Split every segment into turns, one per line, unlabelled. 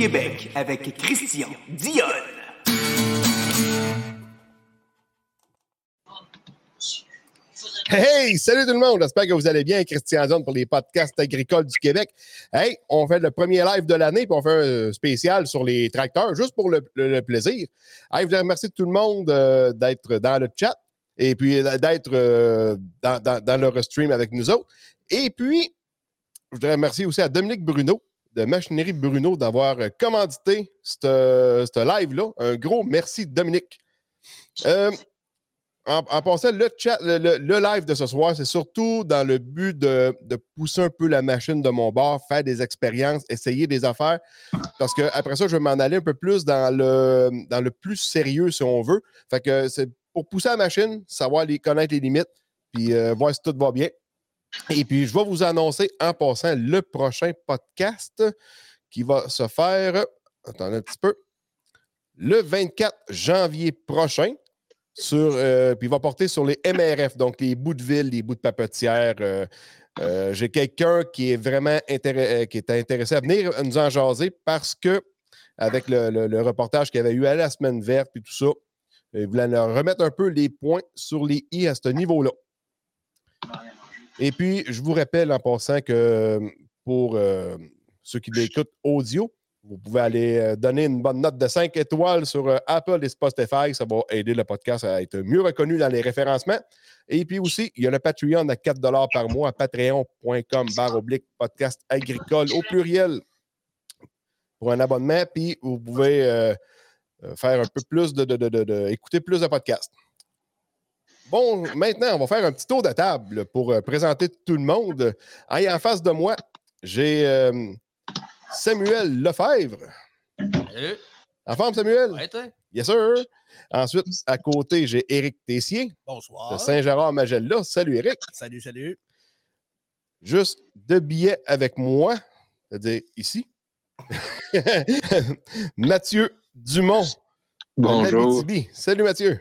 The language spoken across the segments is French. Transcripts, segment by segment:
Québec avec Christian Dionne.
Hey, salut tout le monde! J'espère que vous allez bien. Christian Zone pour les podcasts agricoles du Québec. Hey, on fait le premier live de l'année, puis on fait un spécial sur les tracteurs, juste pour le, plaisir. Hey, je voudrais remercier tout le monde euh, d'être dans le chat et puis d'être euh, dans, dans, dans le stream avec nous autres. Et puis, je voudrais remercier aussi à Dominique Bruno de Machinerie Bruno d'avoir euh, commandité ce ce live-là. Un gros merci, Dominique. Euh, en, en passant, le chat, le, le- live de ce soir, c'est surtout dans le but de, de pousser un peu la machine de mon bord, faire des expériences, essayer des affaires. Parce que après ça, je vais m'en aller un peu plus dans le, dans le plus sérieux, si on veut. Fait que c'est pour pousser la machine, savoir les, connaître les limites, puis euh, voir si tout va bien. Et puis, je vais vous annoncer en passant le prochain podcast qui va se faire. Attendez un petit peu. Le 24 janvier prochain sur, euh, puis il va porter sur les MRF, donc les bouts de ville, les bouts de papetière. euh, euh, J'ai quelqu'un qui est vraiment qui est intéressé à venir nous en jaser parce que, avec le, reportage qu'il avait eu à la semaine verte et tout ça, il voulait leur remettre un peu les points sur les i à ce niveau-là. Et puis, je vous rappelle en passant que euh, pour euh, ceux qui l'écoutent audio, vous pouvez aller euh, donner une bonne note de 5 étoiles sur Apple et Spotify. Ça va aider le podcast à être mieux reconnu dans les référencements. Et puis aussi, il y a le Patreon à 4 par mois à patreon.com barre oblique podcast agricole au pluriel pour un abonnement. Puis vous pouvez euh, faire un peu plus de, de- de- de- de- écouter plus de podcasts. Bon, maintenant, on va faire un petit tour de table pour euh, présenter tout le monde. Hey, en face de moi, j'ai euh, Samuel Lefebvre.
Salut.
En forme, Samuel?
Ouais, toi?
Yes, sir. Ensuite, à côté, j'ai Éric Tessier de
Bonsoir.
Saint-Gérard-Magella. Salut, Éric.
Salut, salut.
Juste deux billets avec moi, c'est-à-dire ici. Mathieu Dumont. de
Bonjour.
Salut, Mathieu.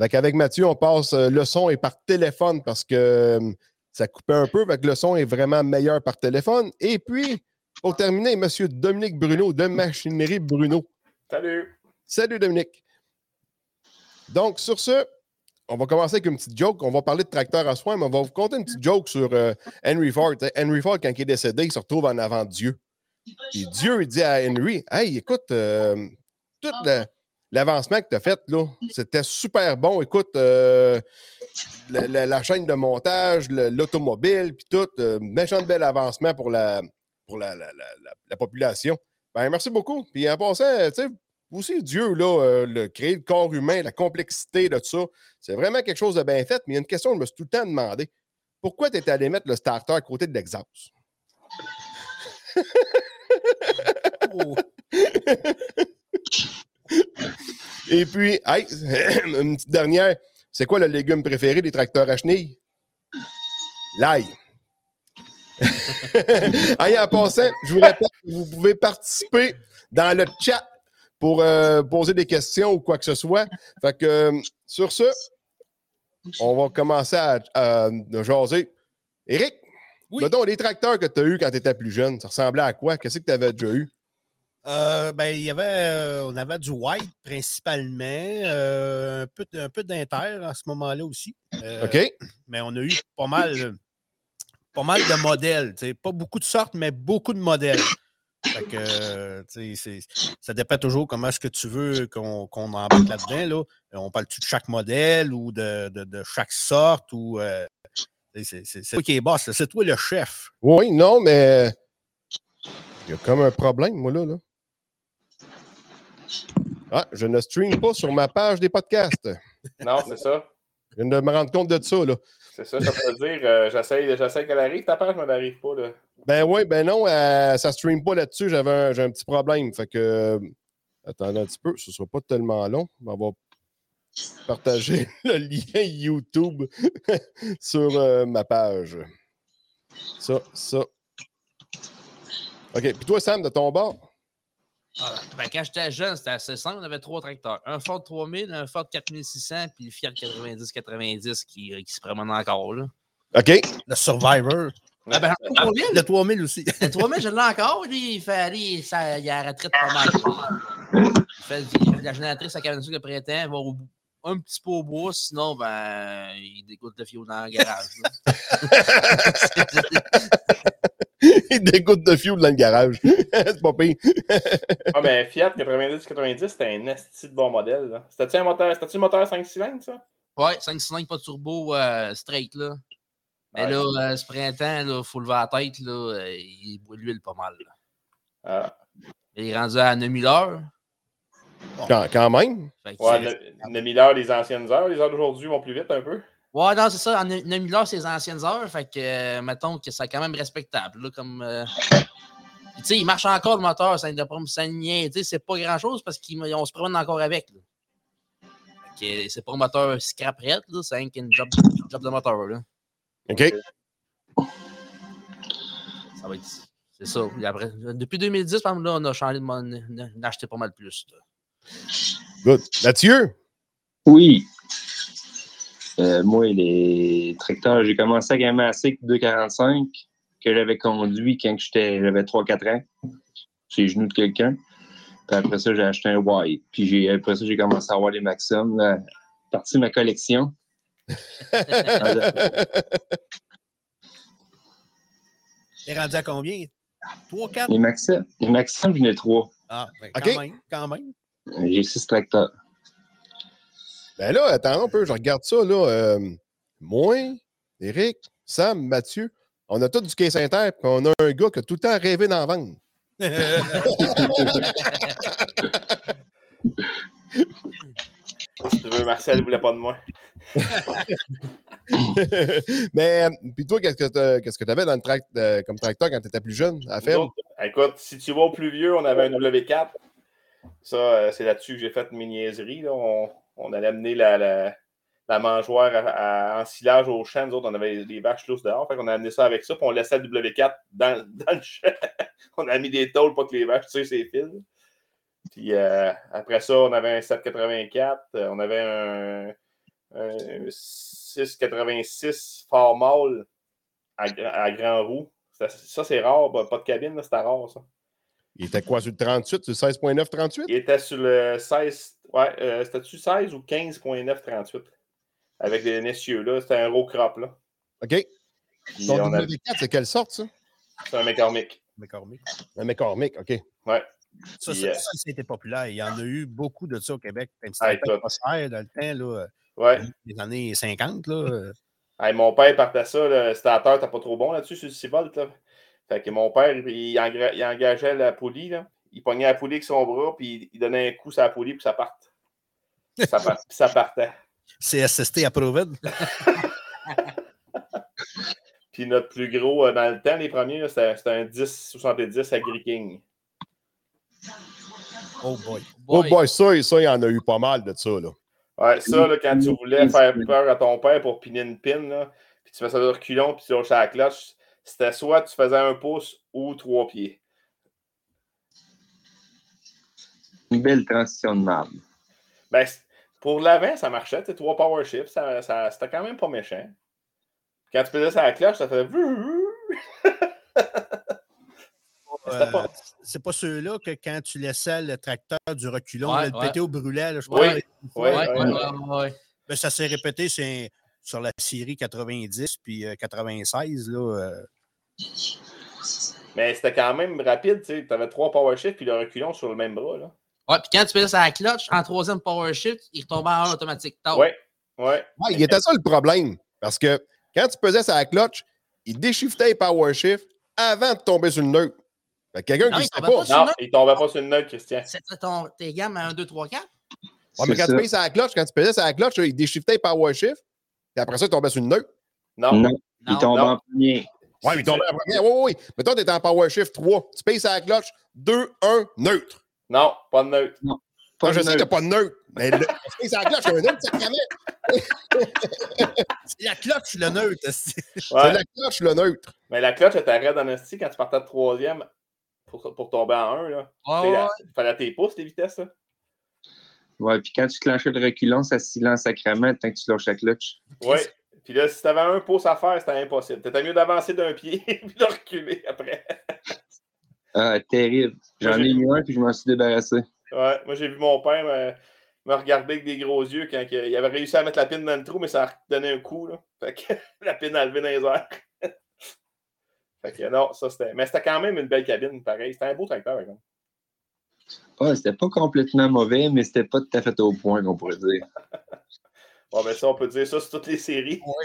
Fait avec Mathieu, on passe euh, le son est par téléphone parce que euh, ça coupait un peu. Fait que le son est vraiment meilleur par téléphone. Et puis, pour terminer, M. Dominique Bruno de Machinerie Bruno.
Salut.
Salut Dominique. Donc, sur ce, on va commencer avec une petite joke. On va parler de tracteur à soin, mais on va vous conter une petite joke sur euh, Henry Ford. Henry Ford, quand il est décédé, il se retrouve en avant de Dieu. Puis Dieu, il dit à Henry Hey, écoute, euh, tout le- l'avancement que tu as fait, là, c'était super bon. Écoute, euh, la, la- la chaîne de montage, le- l'automobile, puis tout, euh, méchant de bel avancement pour la, pour la, la- la- la- la population. Ben, merci beaucoup. Puis en passant, tu sais, aussi, Dieu, là, euh, le, créer le corps humain, la complexité de tout ça, c'est vraiment quelque chose de bien fait. Mais il y a une question que je me suis tout le temps demandé. Pourquoi tu es allé mettre le starter à côté de l'exhaust?
Oh,
Et puis, hey, une petite dernière. C'est quoi le légume préféré des tracteurs à chenilles? L'ail. hey, en passant, je vous que vous pouvez participer dans le chat pour euh, poser des questions ou quoi que ce soit. Fait que, euh, sur ce, on va commencer à, à jaser. Éric,
Oui.
les tracteurs que tu as eus quand tu étais plus jeune, ça ressemblait à quoi? Qu'est-ce que tu avais déjà eu?
Euh, ben, il y avait, euh, on avait du white principalement, euh, un peu, un peu d'inter à ce moment-là aussi.
OK?
Mais on a eu pas mal, pas mal de modèles. Pas beaucoup de sortes, mais beaucoup de modèles. Fait que, ça dépend toujours comment est-ce que tu veux qu'on qu'on embarque là-dedans. Là. On parle-tu de chaque modèle ou de, de- de chaque sorte ou. c'est toi qui es boss, c'est toi le chef.
Oui, non, mais il y a comme un problème, moi, là. là. Ah, je ne stream pas sur ma page des podcasts.
Non, c'est ça.
Je viens de me rendre compte de ça, là.
C'est ça, ça veut dire, euh, j'essaie, j'essaie qu'elle arrive, ta page, mais elle n'arrive pas. Là.
Ben oui, ben non, euh, ça stream pas là-dessus. J'avais un, j'ai un petit problème. Fait que. euh, attendez un petit peu, ce sera pas tellement long. On va partager le lien YouTube sur euh, ma page. Ça, ça. OK. Puis toi, Sam, de ton bord?
Ah, ben, quand j'étais jeune, c'était assez simple. On avait trois tracteurs. Un Ford 3000, un Ford 4600, puis le Fiat 90-90 qui, euh, qui se promène encore. Là.
OK.
Le Survivor.
Ah, ben, le 3000,
Le 3000 aussi.
le 3000, je l'ai encore. Lui, il fait aller, ça, il a la retraite pas mal. Il fait, il fait la génératrice à cabine de printemps, va au bout- un petit peu au bois, sinon, ben, il dégoûte le fio dans le garage.
Il dégoûte de fuel dans le garage. C'est pas pire.
Ah, mais Fiat 90-90, c'était un esti de bon modèle. C'était-tu un moteur, c'était-tu un moteur 5 cylindres, ça?
Ouais, 5 cylindres, pas de turbo, euh, straight, là. Mais
Ouais.
là, euh, ce printemps, il faut lever la tête, là, euh, il boit de l'huile pas mal. là.
Ah.
Il est rendu à 9000 heures.
Quand, quand même.
Ouais, le, le 1000 heures des anciennes heures, les heures d'aujourd'hui vont plus vite un peu.
Ouais, non, c'est ça. En 9000 heures, c'est les anciennes heures. Fait que, euh, mettons que c'est quand même respectable. Là, comme, euh, tu sais, il marche encore le moteur. Ça ne ça niaise, c'est pas grand-chose parce qu'on se promène encore avec. là. Fait que, c'est pas un moteur scrap red, c'est un une job, job de moteur. Là.
OK.
Ça va être. C'est ça. Après, depuis 2010, par exemple, là, on a changé de mon- d'acheter pas mal plus. là.
Good. Mathieu?
Oui. Euh, moi, les tracteurs, j'ai commencé à SIC 245 que j'avais conduit quand j'étais- j'avais 3-4 ans. Sur les genoux de quelqu'un. Puis après ça, j'ai acheté un White. Puis j'ai- après ça, j'ai commencé à avoir les Maxim. Là, partie de ma collection.
Il est rendu à combien? 3, 4?
Les Maxim, les Maxim, j'en ai trois.
Ah, ben,
OK.
quand même, quand même.
J'ai six tracteurs.
Ben là, attends un peu, je regarde ça, là. euh, moi, Eric, Sam, Mathieu, on a tous du Quai Saint-Terre, puis on a un gars qui a tout le temps rêvé d'en vendre.
Si tu veux, Marcel ne voulait pas de moi.
Mais, euh, puis toi, qu'est-ce que tu avais dans le tract, euh, comme tracteur quand tu étais plus jeune à faire?
Écoute, si tu vas au plus vieux, on avait un W4. Ça, euh, c'est là-dessus que j'ai fait mes niaiseries. On, on allait amener la, la, mangeoire en silage au champ. Nous autres, on avait des vaches lousses dehors. Fait qu'on a amené ça avec ça, puis on laissait le W4 dans, dans le champ. on a mis des tôles pour que les vaches tirent ses fils. Puis euh, après ça, on avait un 784. euh, On avait un, un 686 Fort à, gra- à grand roue. Ça, ça, c'est rare. Pas de cabine, c'était rare, ça.
Il était quoi, sur le 38, sur le 16.9, 38?
Il était sur le 16. Ouais, euh, c'était-tu 16 ou 15.938? Avec des messieurs là. C'était un row crop, là.
OK.
Puis
Ton
on a-
W4, c'est quelle sorte, ça?
C'est un McCormick.
McCormick.
Un McCormick, OK.
Ouais.
Ça,
Puis,
ça,
euh,
ça, c'était populaire. Il y en a eu beaucoup de ça au Québec. C'était pas cher dans le temps, là,
Ouais.
des années 50. Là. euh.
Hey, mon père partait ça, le stateur, t'as pas trop bon là-dessus, sur le 6 volts, là. Fait que mon père, il, engra- il engageait la poulie, là. Il pognait la poulie avec son bras, puis il donnait un coup sur la poulie, puis ça parte. Ça, part- ça partait.
CSST approved.
Puis notre plus gros, euh, dans le temps, les premiers, c'était un 10-70 Agri King.
Oh boy.
Oh
Boy.
ça, ça, il y en a eu pas mal de ça, là.
Ouais, ça, là, quand tu voulais faire peur à ton père pour piner une pin, là, puis tu fais ça de reculons, puis tu lâches la cloche, c'était soit tu faisais un pouce ou trois pieds.
Une belle transition de marbre.
Ben, pour l'avant, ça marchait, sais, trois power shifts, ça, ça- c'était quand même pas méchant. Quand tu faisais ça à la cloche, ça faisait.
Euh,
pas-
c'est pas ceux-là que quand tu laissais le tracteur du reculon,
Ouais,
là, le
ouais.
péter au là, je
Oui. ouais.
ben, ça s'est répété c'est sur la série 90 puis euh, 96. Là, euh,
Mais c'était quand même rapide, tu avais trois power shifts, puis le reculon sur le même bras, là.
Ouais, puis quand tu faisais ça à la clutch, en troisième power shift, il retombait en automatique.
Ouais, ouais.
Ouais, il était ça le problème. Parce que quand tu pesais sa clutch, il déshiftait les power shift avant de tomber sur le neutre. Quelqu'un qui ne sait pas.
Non, il tombait pas sur une note, Christian.
C'était ton, tes gammes à 1, 2, 3, 4.
Ouais, mais quand tu
ça.
payes sa clutch, quand tu pesais sa clutch, là, il déshiftait les power shift. Puis après ça, il tombait sur le neutre.
Non.
Non, il
Non.
tombe
non.
en premier.
Ouais, mais tombé en premier. Oui, oui, oui. Mettons, t'es en Power Shift 3. Tu payes à la cloche. 2, 1, neutre.
Non, pas de neutre.
Pas
Non, je sais que pas de neutre. Mais le, tu la cloche, c'est un neutre, sacrément.
C'est la cloche, le neutre.
C'est
Ouais.
la cloche, le neutre.
Mais la cloche était raide en esti quand tu partais de troisième pour, pour tomber en 1. Là. Tu
ouais,
la-. Il fallait tes pouces, les vitesses. Là.
Ouais, puis quand tu clenchais le reculon, ça se silence sacrément tant que tu lâches la clutch.
Ouais. Puis là, si t'avais un pouce à faire, c'était impossible. T'étais mieux d'avancer d'un pied puis de reculer après.
Ah, terrible. J'en ai eu un, puis je m'en suis débarrassé.
Ouais, moi j'ai vu mon père me, me regarder avec des gros yeux quand il avait réussi à mettre la pine dans le trou, mais ça a donné un coup. Là. Fait que la pine a levé dans les airs. fait que non, ça c'était. Mais c'était quand même une belle cabine, pareil. C'était un beau tracteur, par exemple.
Ah, c'était pas complètement mauvais, mais c'était pas tout à fait au point, qu'on pourrait dire.
Bon, ben ça, on peut dire ça sur toutes les séries.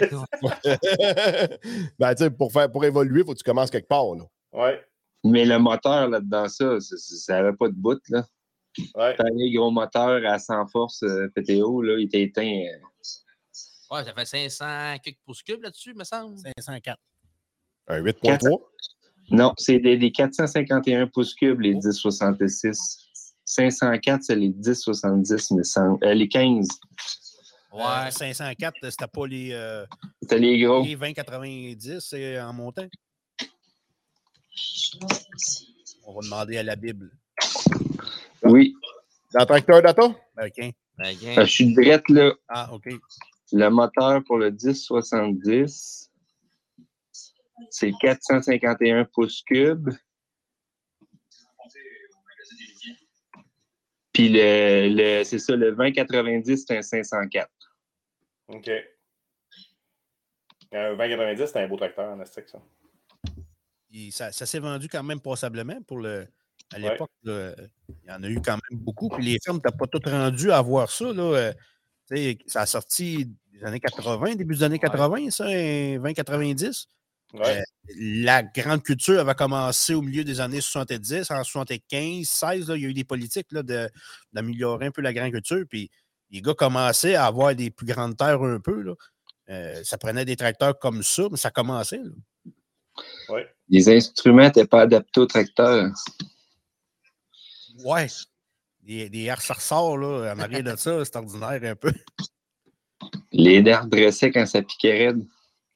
ben, tu sais, pour, faire, pour évoluer, il faut que tu commences quelque part. Là.
Ouais,
Mais le moteur là-dedans, ça, ça, ça avait pas de bout, là.
ouais.
Gros moteur à 100 force euh, PTO, là, il était éteint. euh,
Ouais, ça fait 500 quelques pouces cubes là-dessus, me semble.
504.
Un 8.3.
Non, c'est des, des 451 pouces cubes, les 1066. 504, c'est les 1070, mais semble. Euh, les 15,
Ouais, 504, c'était pas les, euh,
c'était les gros.
les 2090 c'est en montant. On va demander à la Bible.
Oui,
Dans le tracteur data?
OK.
Ben,
Euh,
gang.
je suis direct, là.
Ah, OK.
Le moteur pour le 1070, c'est 451 pouces cubes. Puis le, le- c'est ça, le 2090, c'est un 504.
OK. Un 2090, c'était un beau tracteur en astique, ça.
Il- ça ça s'est vendu quand même passablement pour le. À l'époque, il y en a eu quand même beaucoup. Puis les firmes n'étaient pas toutes rendues à voir ça. Là. euh, tu ça a sorti des années 80, début des années 80, ça, un 2090.
Ouais.
Euh, la grande culture avait commencé au milieu des années 70, en 75, 16, là, il y a eu des politiques là, de- d'améliorer un peu la grande culture. Puis les gars commençaient à avoir des plus grandes terres un peu. Là. Euh, ça prenait des tracteurs comme ça, mais ça commençait. là.
Les instruments n'étaient pas adaptés au tracteur.
Ouais. Des, des ça ressort, là, en arrière de ça, c'est ordinaire un peu.
Les nerfs dressaient quand ça piquait raide.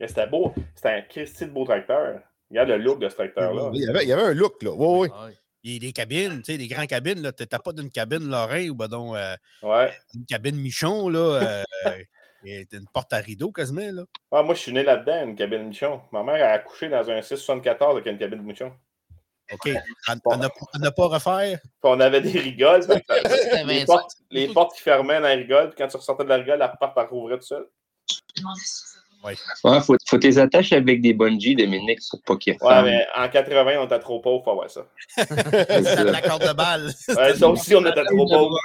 Mais C'était beau. C'était un Christy de beau tracteur. Regarde le look de ce tracteur-là.
Il y, avait, il y avait un look, là. Oui, oui.
Ouais.
Il y a des cabines, tu sais, des grandes cabines, là. T'as pas d'une cabine Lorrain ou ben donc, euh,
Ouais.
une cabine Michon, là. euh, et une porte à rideau quasiment, là.
Ah, moi, je suis né là-dedans, une cabine Michon. Ma mère a accouché dans un 674 avec une cabine Michon.
OK. À ne pas refaire?
Puis on avait des rigoles. les,
25.
portes, les portes qui fermaient dans les rigoles, puis quand tu ressortais de la rigole, la porte elle rouvrait tout seul.
Ouais, faut, faut tes attaches avec des bungees, Dominique, pour pas qu'ils
Ouais, mais en 80, on était trop pauvres pour avoir ça.
La corde de balle.
Ouais, ça aussi, on était trop pauvres.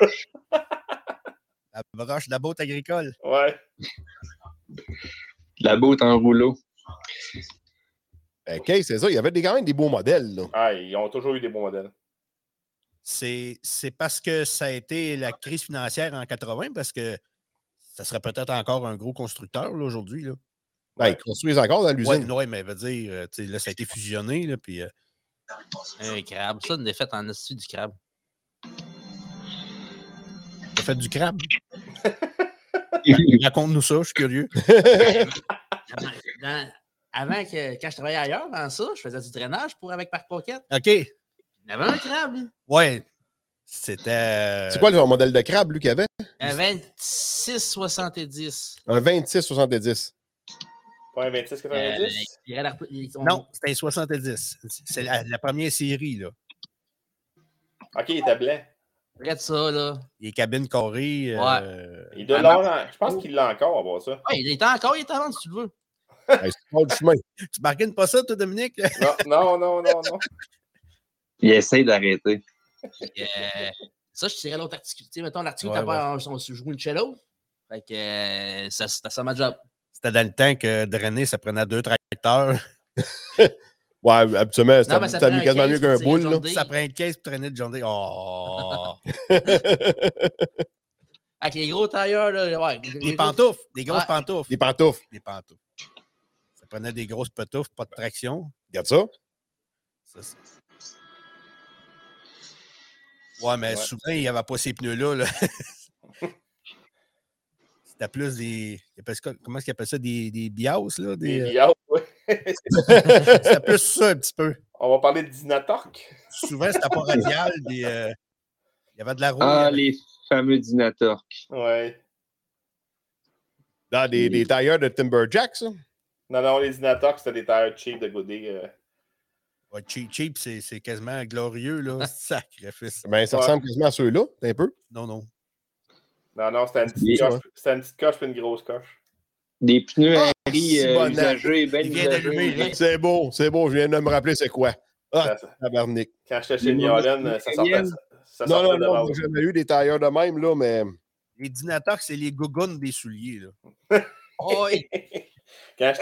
La broche de la botte agricole.
Ouais.
La botte en rouleau.
OK, c'est ça. Il y avait des, quand même des beaux modèles, là.
Ah, ils ont toujours eu des bons modèles.
C'est c'est parce que ça a été la crise financière en 80, parce que ça serait peut-être encore un gros constructeur là, aujourd'hui. Là.
Ben, ils construisent encore dans l'usine.
ouais, mais veut dire, euh, là, ça a été fusionné, là, puis euh,
Un crabe. Ça, une défaite en esti du crabe.
fait du crabe? Raconte-nous ça, je suis curieux.
Avant, dans- avant que, quand je travaillais ailleurs, dans ça, je faisais du drainage pour avec Parc Pocket.
OK.
Il y avait un crabe, lui.
Ouais. C'était. euh,
C'est quoi le modèle de crabe, lui, qu'il avait?
Un 26,70.
Un 26-70.
Pas un
Euh,
26,90.
il irait la- il- on-
Non, c'était un 70. C'est la, la première série, là.
Ok, il était blanc.
Regarde ça, là.
Les cabines carrées. euh,
Il doit
Ah,
l'avoir en- Je pense qu'il l'a encore, à voir ça.
Ouais, il est encore, il est en vente, si tu le veux.
Hey, c'est pas du chemin.
Tu bargaines pas ça, toi, Dominique?
Non, non, non, non, non.
Il essaie d'arrêter.
Euh, ça, je tirais l'autre article. Tu sais, mettons, l'article,
Ouais,
t'as pas, on, on se joue une cello. Fait que euh, ça, c'était ça ma job.
C'était dans le temps que drainer, ça prenait deux tracteurs.
Ouais, habituellement,
un
quasiment mieux qu'un boule,
le
là.
Ça prend une caisse pour traîner de journée. Oh!
Avec les gros tailleurs, là, ouais.
Des pantoufles, des grosses
Ouais.
pantoufles.
Des pantoufles.
Des pantoufles. Ça prenait des grosses petoufles, pas de traction.
Regarde ça.
Ça, c'est- Ouais, mais
Ouais.
souvent, il n'y avait pas ces pneus-là. là. C'était plus des. Comment est-ce qu'ils appellent ça? Des, des bios, là?
Des
Des, euh,
Bios, ouais.
C'était plus ça un petit peu.
On va parler de Dynatorque.
Souvent, c'était pas radial. Des, euh, Il y avait de la roue.
Ah, les fameux Dynatorques.
Ouais.
Dans des, des tailleurs de Timberjack, ça?
Non, non, les Dynatorques, c'était des tires cheap de Goodyear. euh.
Ouais, cheap, cheap, c'est c'est quasiment glorieux, là. Sacrifice.
Ben, ça
Ouais.
ressemble quasiment à ceux-là, un peu.
Non, non.
Non, non, c'était une petite coche. une petite coche puis une grosse coche.
Des pneus
Ah,
Harry euh, usagés.
C'est beau, c'est beau. Je viens de me rappeler c'est quoi. Ah,
Ça-
tabarnak.
Quand j'étais chez Niolen, ça sortait, ça
Non,
sortait
non, non,
base.
j'ai jamais eu des tailleurs de même, là, mais.
Les Dynatorques, c'est les gougounes des souliers, là.
Oh, oui.
Quand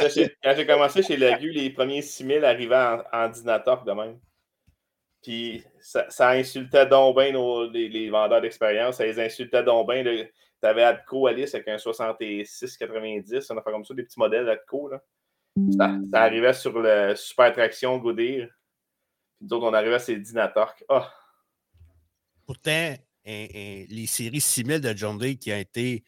j'ai commencé chez Lagu, les premiers 6000 arrivaient en, en Dynatorque de même. Puis ça, insultait donc bien les, vendeurs d'expérience. Ça les insultait donc bien. Tu avais Adco Alice avec un 66-90, on a fait comme ça, des petits modèles Adco. Ça, ça arrivait sur le Super Traction Goodyear. Puis d'autres, on arrivait à ces Dynatorques. Ah,
Pourtant, les séries 6000 de John Day qui a été,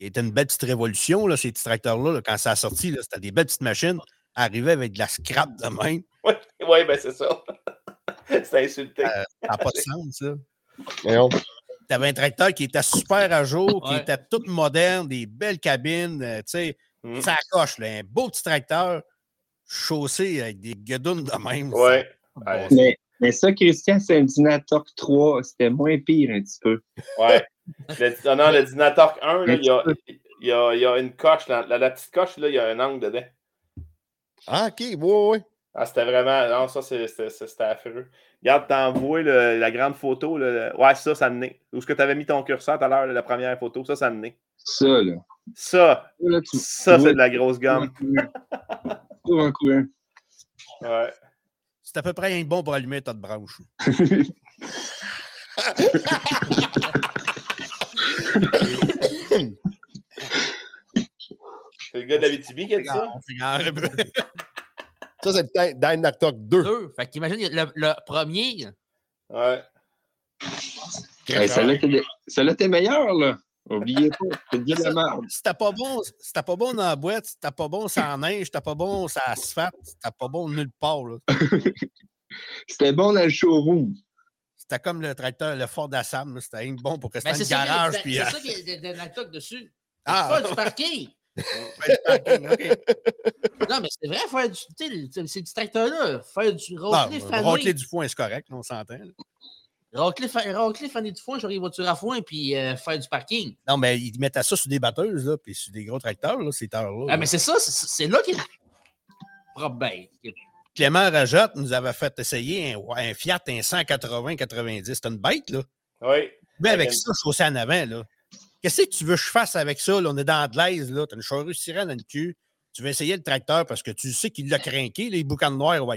été une belle petite révolution, là, ces petits tracteurs-là, là, quand ça a sorti, là, c'était des belles petites machines, arrivaient avec de la scrap de même.
ouais, ouais, ben c'est ça. c'est insulté.
Ça n'a pas de sens, ça. Tu avais un tracteur qui était super à jour, qui
Ouais.
était tout moderne, des belles cabines, euh, tu sais,
Mm.
ça coche, là, un beau petit tracteur chaussé avec des guedounes de même. ça
Ouais.
Mais, mais ça, Christian, c'est un Dynatorque 3. C'était moins pire un petit peu.
Ouais. Le, ah non, le Dynatorque 1, là, il, y a, il, y a, il y a une coche. La, la- la petite coche, là, il y a un angle dedans.
Ah, ok, ouais, ouais.
Ah, c'était vraiment. Non, ça, c'est- c'était affreux. Regarde, t'envoies le- la grande photo. là, le- Ouais, ça, ça me naît. Où est-ce que tu avais mis ton curseur tout à l'heure, la première photo? Ça, ça me naît.
Ça, là.
Ça,
Là, tu
ça, c'est de la grosse gomme.
en courant.
Ouais.
C'est à peu près un bon pour allumer ta branche.
C'est le gars d'Abitibi qui a dit ça?
Ça, c'est le Dy- Dynatorque 2.
Deux. Fait qu'imagine, le, le premier,
Ouais.
Hey, Celle-là, t'es- celle-là, t'es meilleur, là. Oubliez pas. C'est de la merde.
C'était pas bon, c'était pas bon dans la boîte, c'était pas bon sans neige, c'était pas bon sans asphalte, c'était pas bon nulle part. là.
C'était bon dans le showroom.
C'était comme le tracteur, le Ford Assam, c'était bon pour que
ben,
c'était
c'est
le garage.
c'est
Puis, euh,
ça qui est de, de la toque dessus.
Ah.
Pas du parking.
le parking, ok.
Non, mais c'est vrai, faire du. Ces petits tracteurs-là, faire du
Ah,
racler, faner.
du foin, c'est correct, on s'entend.
Racler, fa- racler, faner du foin, j'aurais les voitures à foin, puis euh, faire du parking.
Non, mais ils mettaient ça sur des batteuses, là, puis sur des gros tracteurs, là, ces heures-là.
Ah, mais c'est ça, c'est- là qu'il y a problème.
Clément Rajotte nous avait fait essayer un, un Fiat, un 180-90. C'était une bête, là.
Oui.
Mais avec ça, chaussé en avant, là. Qu'est-ce que tu veux que je fasse avec ça? Là? On est dans de l'aise, là. T'as une charrue sirène dans le cul. Tu veux essayer le tracteur parce que tu sais qu'il l'a craqué, les boucans noirs au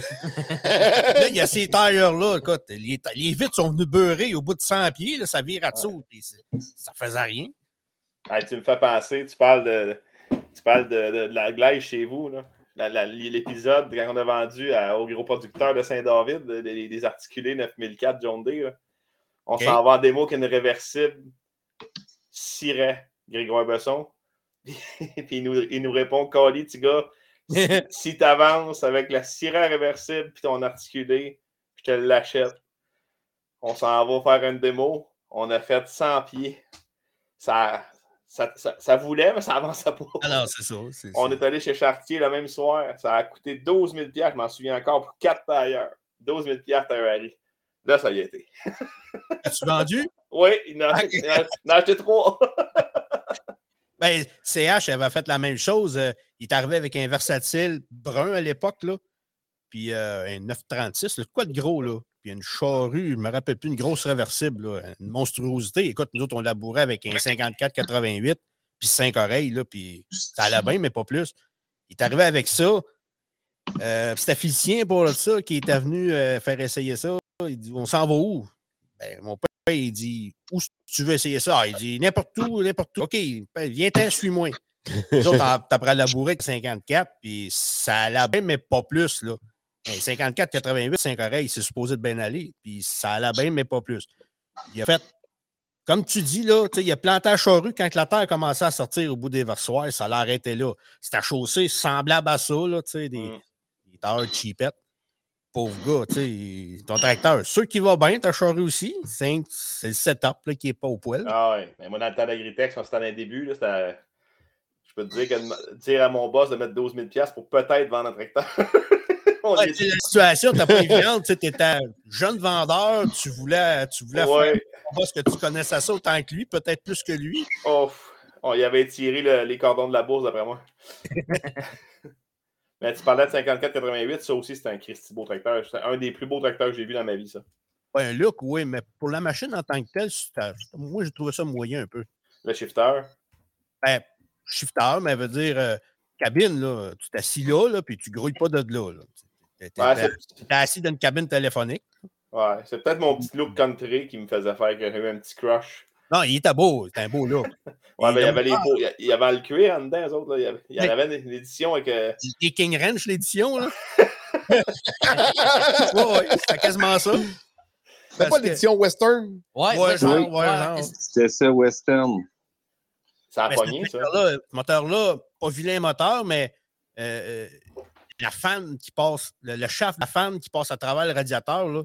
sais. là, il y a ces tailleurs-là. Écoute, les, les vitres sont venues beurrer au bout de 100 pieds. Là, ça vire à puis c'est- Ça faisait rien.
Hey, tu me fais penser, tu parles de, tu parles de, de- de la glaise chez vous. là. L'épisode quand on a vendu à- au gros producteur de Saint-David de- des, des articulés 9004 John Day. là. On s'en va en démo qu'une réversible Siret, Grégoire Besson. Puis il nous, il nous répond Cali, petit gars, si, si tu avances avec la Siret réversible puis ton articulé, je te l'achète. On s'en va faire une démo. On a fait 100 pieds. Ça, ça, ça, ça voulait, mais ça avançait pas.
Alors, c'est ça. c'est
On
ça.
est allé chez Chartier le même soir. Ça a coûté 12 000 je m'en souviens encore, pour 4 tailleurs. 12 000 Ferrari. Là, ça y a été.
As-tu vendu?
Oui, il en a, acheté trois.
Ben, CH avait fait la même chose. Euh, il est arrivé avec un versatile brun à l'époque, là. Puis euh, un 936, là, quoi de gros, là? Puis une charrue, je me rappelle plus, une grosse réversible, une monstruosité. Écoute, nous autres, on labourait avec un 54-88, puis 5 oreilles, là, puis ça allait bien, mais pas plus. Il est arrivé avec ça. Euh, C'était Félicien pour ça qui était venu euh, faire essayer ça. Il dit On s'en va où? Ben, mon père, il dit Où tu veux essayer ça? Ah, il dit N'importe où, n'importe où. OK, ben, viens-t'en, suis-moi. Les autres, t'apprends à labourer avec 54, puis ça allait bien, mais pas plus, là. Ben, 54, 88, c'est correct, c'est supposé de bien aller, puis ça allait bien, mais pas plus. Il a fait, comme tu dis, là, tu sais, il a planté à charrue quand la terre a commencé à sortir au bout des versoirs, ça l'a arrêté là. C'était chaussée semblable à ça, là, des,
Mm.
des tailleurs cheapettes. Pauvre gars, tu sais, ton tracteur, ceux qui va bien, ta charrue aussi, c'est le setup là, qui n'est pas au poil.
Ah ouais. Mais moi, dans le temps d'Agritex, quand c'était dans les débuts, c'était. Je peux te dire que dire à mon boss de mettre 12 000 pour peut-être vendre un tracteur.
Ouais,
est-
la situation n'était pas évidente. Tu étais jeune vendeur, tu voulais, tu voulais faire
Ouais.
un boss que tu connaissais ça autant que lui, peut-être plus que lui?
Oh, on y avait tiré le- les cordons de la bourse, d'après moi. Mais tu parlais de 54-88, ça aussi, c'était un Christy beau tracteur. C'était un des plus beaux tracteurs que j'ai vu dans ma vie, ça.
Ouais, un look, oui, mais pour la machine en tant que telle, moi, j'ai trouvé ça moyen un peu.
Le shifter.
Ben, shifter, mais veut dire euh, cabine, là. Tu t'assis là, là, puis tu grouilles pas de là. là. T'es
Ouais,
assis dans une cabine téléphonique.
ouais, c'est peut-être mon petit look country qui me faisait faire que j'avais un petit crush.
Non, il était beau, c'était un beau look.
Ouais, mais il y avait les beaux- il y avait le cuir en dedans, eux autres. Là. Il y avait, il y avait une édition avec. euh,
Les King Ranch, l'édition, là. ouais, ouais, c'était quasiment ça.
C'est
Parce
pas
que-
l'édition western?
Ouais,
Ouais, genre,
ouais,
ouais, genre.
C'était ça, Western.
ça a pogné, ça.
moteur-là, ce moteur-là, pas vilain moteur, mais euh, euh, la fan qui passe, le, le shaft de la fan qui passe à travers le radiateur, là,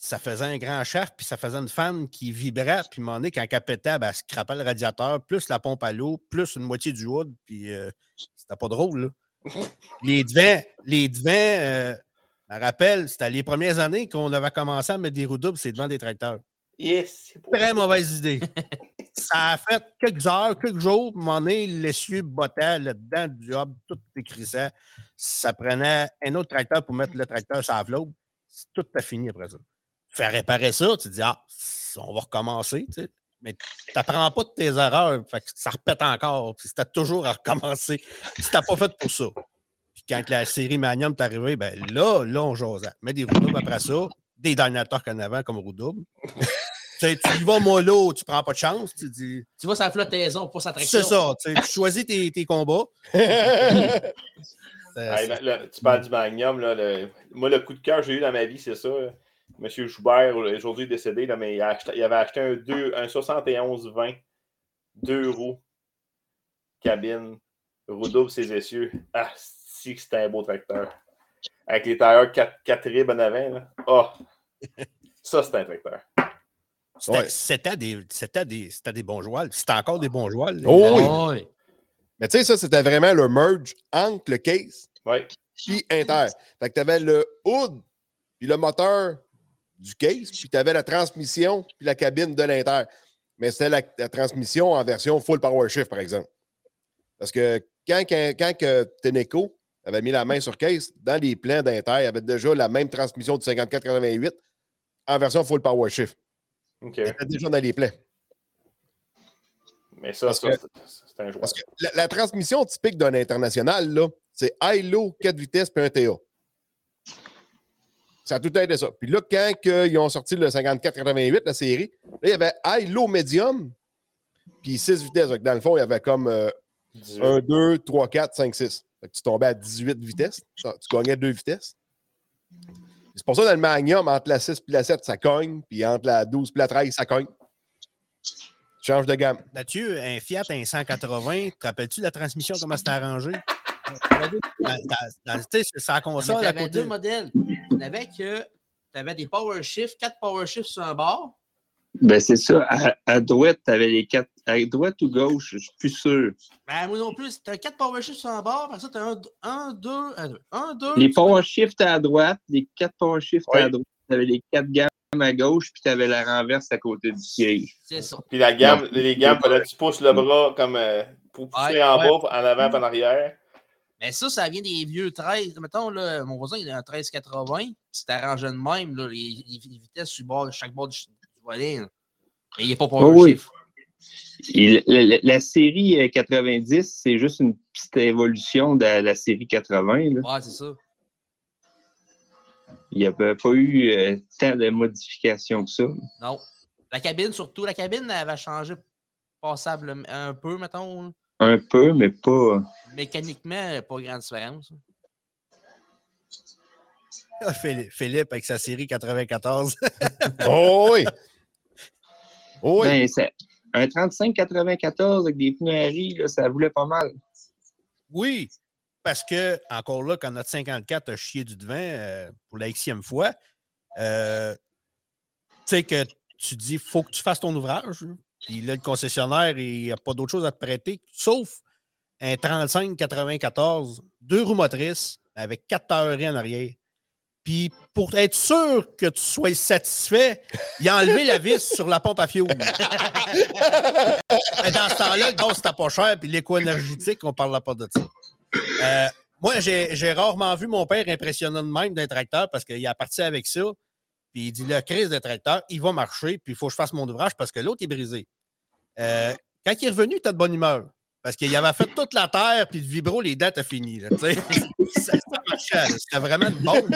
ça faisait un grand shaft, puis ça faisait une fan qui vibrait, puis moment donné, quand elle pétait, ben, elle scrapait le radiateur, plus la pompe à l'eau, plus une moitié du wood, puis euh, c'était pas drôle, là. les devants, les devants, euh, je me rappelle, c'était les premières années qu'on avait commencé à mettre des roues doubles, c'est devant des tracteurs.
Yes, c'est.
Très mauvaise idée. Ça a fait quelques heures, quelques jours, moment donné, l'essieu bottait là-dedans du job, tout écrissait. Ça prenait un autre tracteur pour mettre le tracteur sur la flotte. Tout a fini après ça. Tu fais réparer ça, tu te dis, ah, on va recommencer, tu sais. Mais tu n'apprends pas de tes erreurs, fait que ça répète encore. Puis c'était toujours à recommencer. C'était pas fait pour ça. Puis quand la série Magnum est arrivée, ben là, là, on jasait. Mets des roues doubles après ça, des dynateurs qu'en avant comme roues doubles. tu sais, tu y vas mollo, tu prends pas de chance, tu dis.
Tu vois sa flottaison, pas sa traction.
C'est ça, tu sais, tu choisis tes, tes combats.
Hey, là, là, tu parles du Magnum. Là, le- Moi, le coup de cœur que j'ai eu dans ma vie, c'est ça. Monsieur Joubert, aujourd'hui décédé, là, mais il, a acheté- il avait acheté un, deux- un 71-20, deux roues, cabine, roue double, ses essieux. Ah, si que c'était un beau tracteur. Avec les tailleurs 4, 4 ribs en avant. Là. Oh, ça, c'est un tracteur.
C'était
Ouais.
des, c'était des, c'était des bons joueurs. C'était encore des bons joueurs.
Oh oui. Mais tu sais, ça, c'était vraiment le merge entre le case
Ouais.
puis Inter. Fait que tu avais le hood puis le moteur du case, puis tu avais la transmission puis la cabine de l'Inter. Mais c'était la, la transmission en version full power shift, par exemple. Parce que quand, quand, quand que Teneco avait mis la main sur case, dans les plans d'Inter, il y avait déjà la même transmission du 54-88 en version full power shift.
OK.
C'était déjà dans les plans.
Mais ça, ça,
que-
c'est un joueur.
Parce que la, la transmission typique d'un international, là, c'est high-low, 4 vitesses, puis un TA. Ça a tout été ça. Puis là, quand que ils ont sorti le 54-88, la série, là, il y avait high-low, medium, puis 6 vitesses. Donc, dans le fond, il y avait comme euh,
18.
1, 2, 3, 4, 5, 6. Fait que tu tombais à 18 vitesses. Tu gagnais 2 vitesses. C'est pour ça, dans le Magnum, entre la 6 et la 7, ça cogne. Puis entre la 12 et la 13, ça cogne. Tu changes de gamme.
Mathieu, un Fiat, un 180, te rappelles-tu de la transmission, comment c'était arrangé? Dans, dans- dans- tu sais, c'est sa console à côté.
deux modèles. Il y avait que tu avais des power shifts, quatre power shifts sur un bord.
Ben, c'est ça. À, à droite, tu avais les quatre. À droite ou gauche, je suis plus sûr.
Ben, moi non plus, tu as quatre power shifts sur un bord. Après ça, tu as un, un, deux, un, deux. Un, deux.
Les power shifts à droite, les quatre power shifts
Oui.
à droite, tu avais les quatre gammes à gauche, puis tu avais la renverse à côté du siège.
C'est ça.
Puis la gamme, les gammes, fallait que tu pousses le bras comme euh, pour pousser
Ouais,
en
ouais.
bas, en avant, en arrière.
Mais ça, ça vient des vieux 13. Mettons, là, mon voisin, il a un 1380. C'est arrangé de même, là, les, vitesses sur bord, chaque bord du, volet. là. Mais il n'est pas power
Oh oui. la, série euh, 90, c'est juste une petite évolution de la, la série 80. là.
Ouais, c'est ça.
Il n'y avait pas eu euh, tant de modifications que ça.
Non. La cabine, surtout, la cabine, elle avait changé passable un peu, mettons.
Un peu, mais pas.
Mécaniquement, pas grande différence.
Ah, Philippe, avec sa série 94.
Oh oui! Oh oui!
Ben, c'est- un 35-94 avec des pneus à riz, là, ça voulait pas mal.
oui, parce que, encore là, quand notre 54 a chié du devant euh, pour la xème fois, euh, tu sais que tu dis, faut que tu fasses ton ouvrage. Puis là, le concessionnaire, il n'a pas d'autre chose à te prêter, sauf un 35-94, deux roues motrices avec quatre tailleries en arrière. Puis pour être sûr que tu sois satisfait, il a enlevé la vis sur la pompe à fioul. Dans ce temps-là, le gaz, c'était pas cher, puis l'éco-énergétique, on ne parlera pas de ça. Euh, moi, j'ai rarement vu mon père impressionnant de même d'un tracteur parce qu'il a parti avec ça. Puis il dit la crise de tracteur, il va marcher, puis il faut que je fasse mon ouvrage parce que l'autre est brisé. Euh, quand il est revenu, il de bonne humeur. Parce qu'il avait fait toute la terre, puis le vibro, les dates a fini. Ça, ça. C'était vraiment une bombe.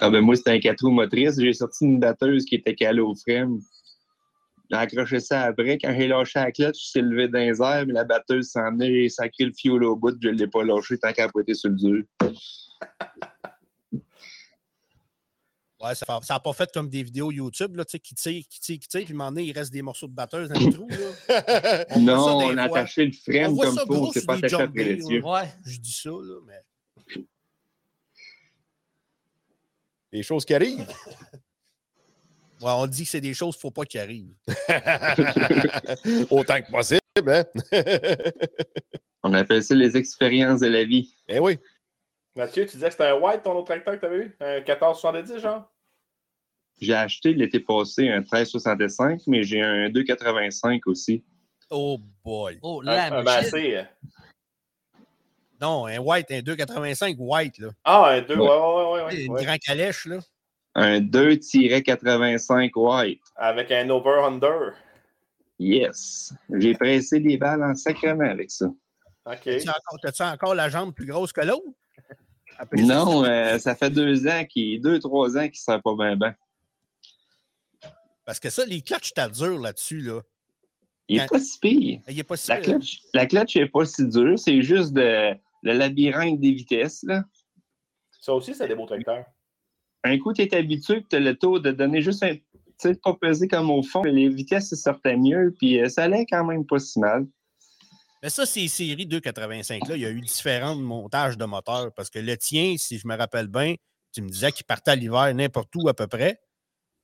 Ah ben moi, c'était un 4 roues motrices. J'ai sorti une batteuse qui était calée au frame. J'ai accroché ça après. Quand j'ai lâché la clutch, je suis levé dans les airs, mais la batteuse s'en venait, j'ai sacré le fioul au bout, je ne l'ai pas lâché tant qu'elle a pas été sur le dur.
Ouais, ça n'a pas fait comme des vidéos YouTube là, tu sais, qui tirent, qui tirent, qui tirent, puis à un moment donné, il reste des morceaux de batteuse dans le trou. Là. On
non,
des
on a attaché le frame comme
ça
il faut,
gros
c'est
sur
pas
des
attaché après les yeux.
Ouais.
Je dis ça, là, mais.
Les choses qui arrivent.
Ouais, on dit que c'est des choses qu'il ne faut pas qu'ils arrivent.
Autant que possible, hein?
On appelle ça les expériences de la vie.
Eh oui.
Mathieu, tu disais que c'était un white ton autre tracteur que tu avais eu? Un 1470, genre?
J'ai acheté l'été passé un 1365, mais j'ai un 285 aussi.
Oh boy.
Oh,
Un,
la
un
machine.
Massey. euh.
Non, un white, un 285 white, là.
Ah, un 2, ouais,
Ouais.
ouais, ouais, ouais,
Une
ouais.
grand calèche, là.
Un 2-85 white.
Avec un over-under.
Yes. J'ai pressé des balles en sacrement avec ça.
OK.
T'as-tu encore, t'as-tu encore la jambe plus grosse que l'autre?
Non, euh, ça fait deux ans, qui, deux, trois ans qu'il ne sert pas bien bien.
Parce que ça, les clutches, t'as dur là-dessus, là.
Il n'est
Quand-
pas si pire.
Il est pas si
La clutch, la clutch n'est pas si dure, c'est juste de, le labyrinthe des vitesses. Là.
Ça aussi, c'est des beaux tracteurs.
Un coup, tu es habitué, tu as le taux de donner juste un. Tu sais, pas peser comme au fond, mais les vitesses se sortaient mieux, puis euh, ça allait quand même pas si mal.
Mais ça, ces séries 285, là, il y a eu différents montages de moteurs. Parce que le tien, si je me rappelle bien, tu me disais qu'il partait à l'hiver n'importe où à peu près.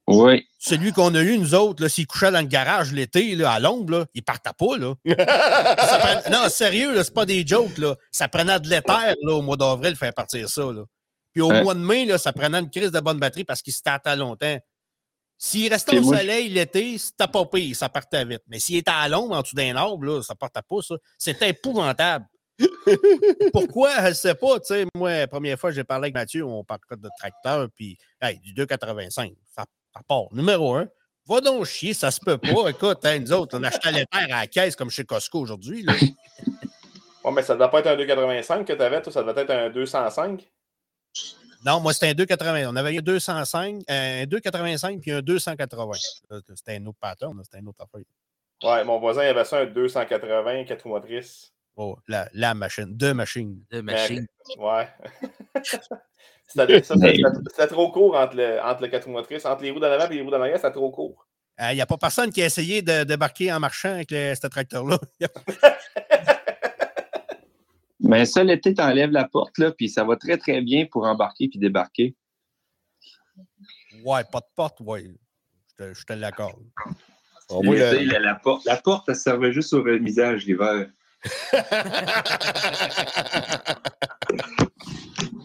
Oui.
Celui qu'on a eu, nous autres, là, s'il couchait dans le garage l'été, là, à l'ombre, là, il partait pas, là. Ça prenait- Non, sérieux, là, c'est pas des jokes, là. Ça prenait de l'éther, là, au mois d'avril, faire partir ça, là. Puis au mois de mai, là, ça prenait une crise de bonne batterie parce qu'il s'était longtemps. S'il restait
Puis
au
moi,
soleil l'été, c'était pas pire, ça partait vite. Mais s'il était à l'ombre, en dessous d'un arbre, là, ça partait pas, ça. C'était épouvantable. Pourquoi? Je ne sais pas. Tu sais, moi, la première fois que j'ai parlé avec Mathieu, on parlait de tracteur, puis hey, du 285. Ça, ça part. Numéro un. Va donc chier, ça se peut pas. Écoute, hein, nous autres, on achetait les terres à la caisse comme chez Costco aujourd'hui. là.
Ouais, mais ça ne doit pas être un 285 que tu avais, toi, ça devait être un 205.
Non, moi, c'était un 280. On avait un 205, un 285 puis un 280. Là, C'était un autre pattern, c'était un autre affaire.
Ouais, mon voisin il avait ça, un 280, 4 roues motrices.
Oh, la, la machine, deux machines.
De machine.
Ouais. C'était trop court entre le, entre le 4 roues motrices. Entre les roues d'en avant et les roues d'en arrière, c'était trop court.
Il n'y a pas personne qui a essayé de débarquer en marchant avec le- ce tracteur-là.
Mais ça, l'été, tu enlèves la porte, là, puis ça va très, très bien pour embarquer puis débarquer.
Ouais, pas de porte, ouais. Je te, je te l'accorde.
L'été,
le-
la, la porte, la porte, elle servait juste au remisage l'hiver.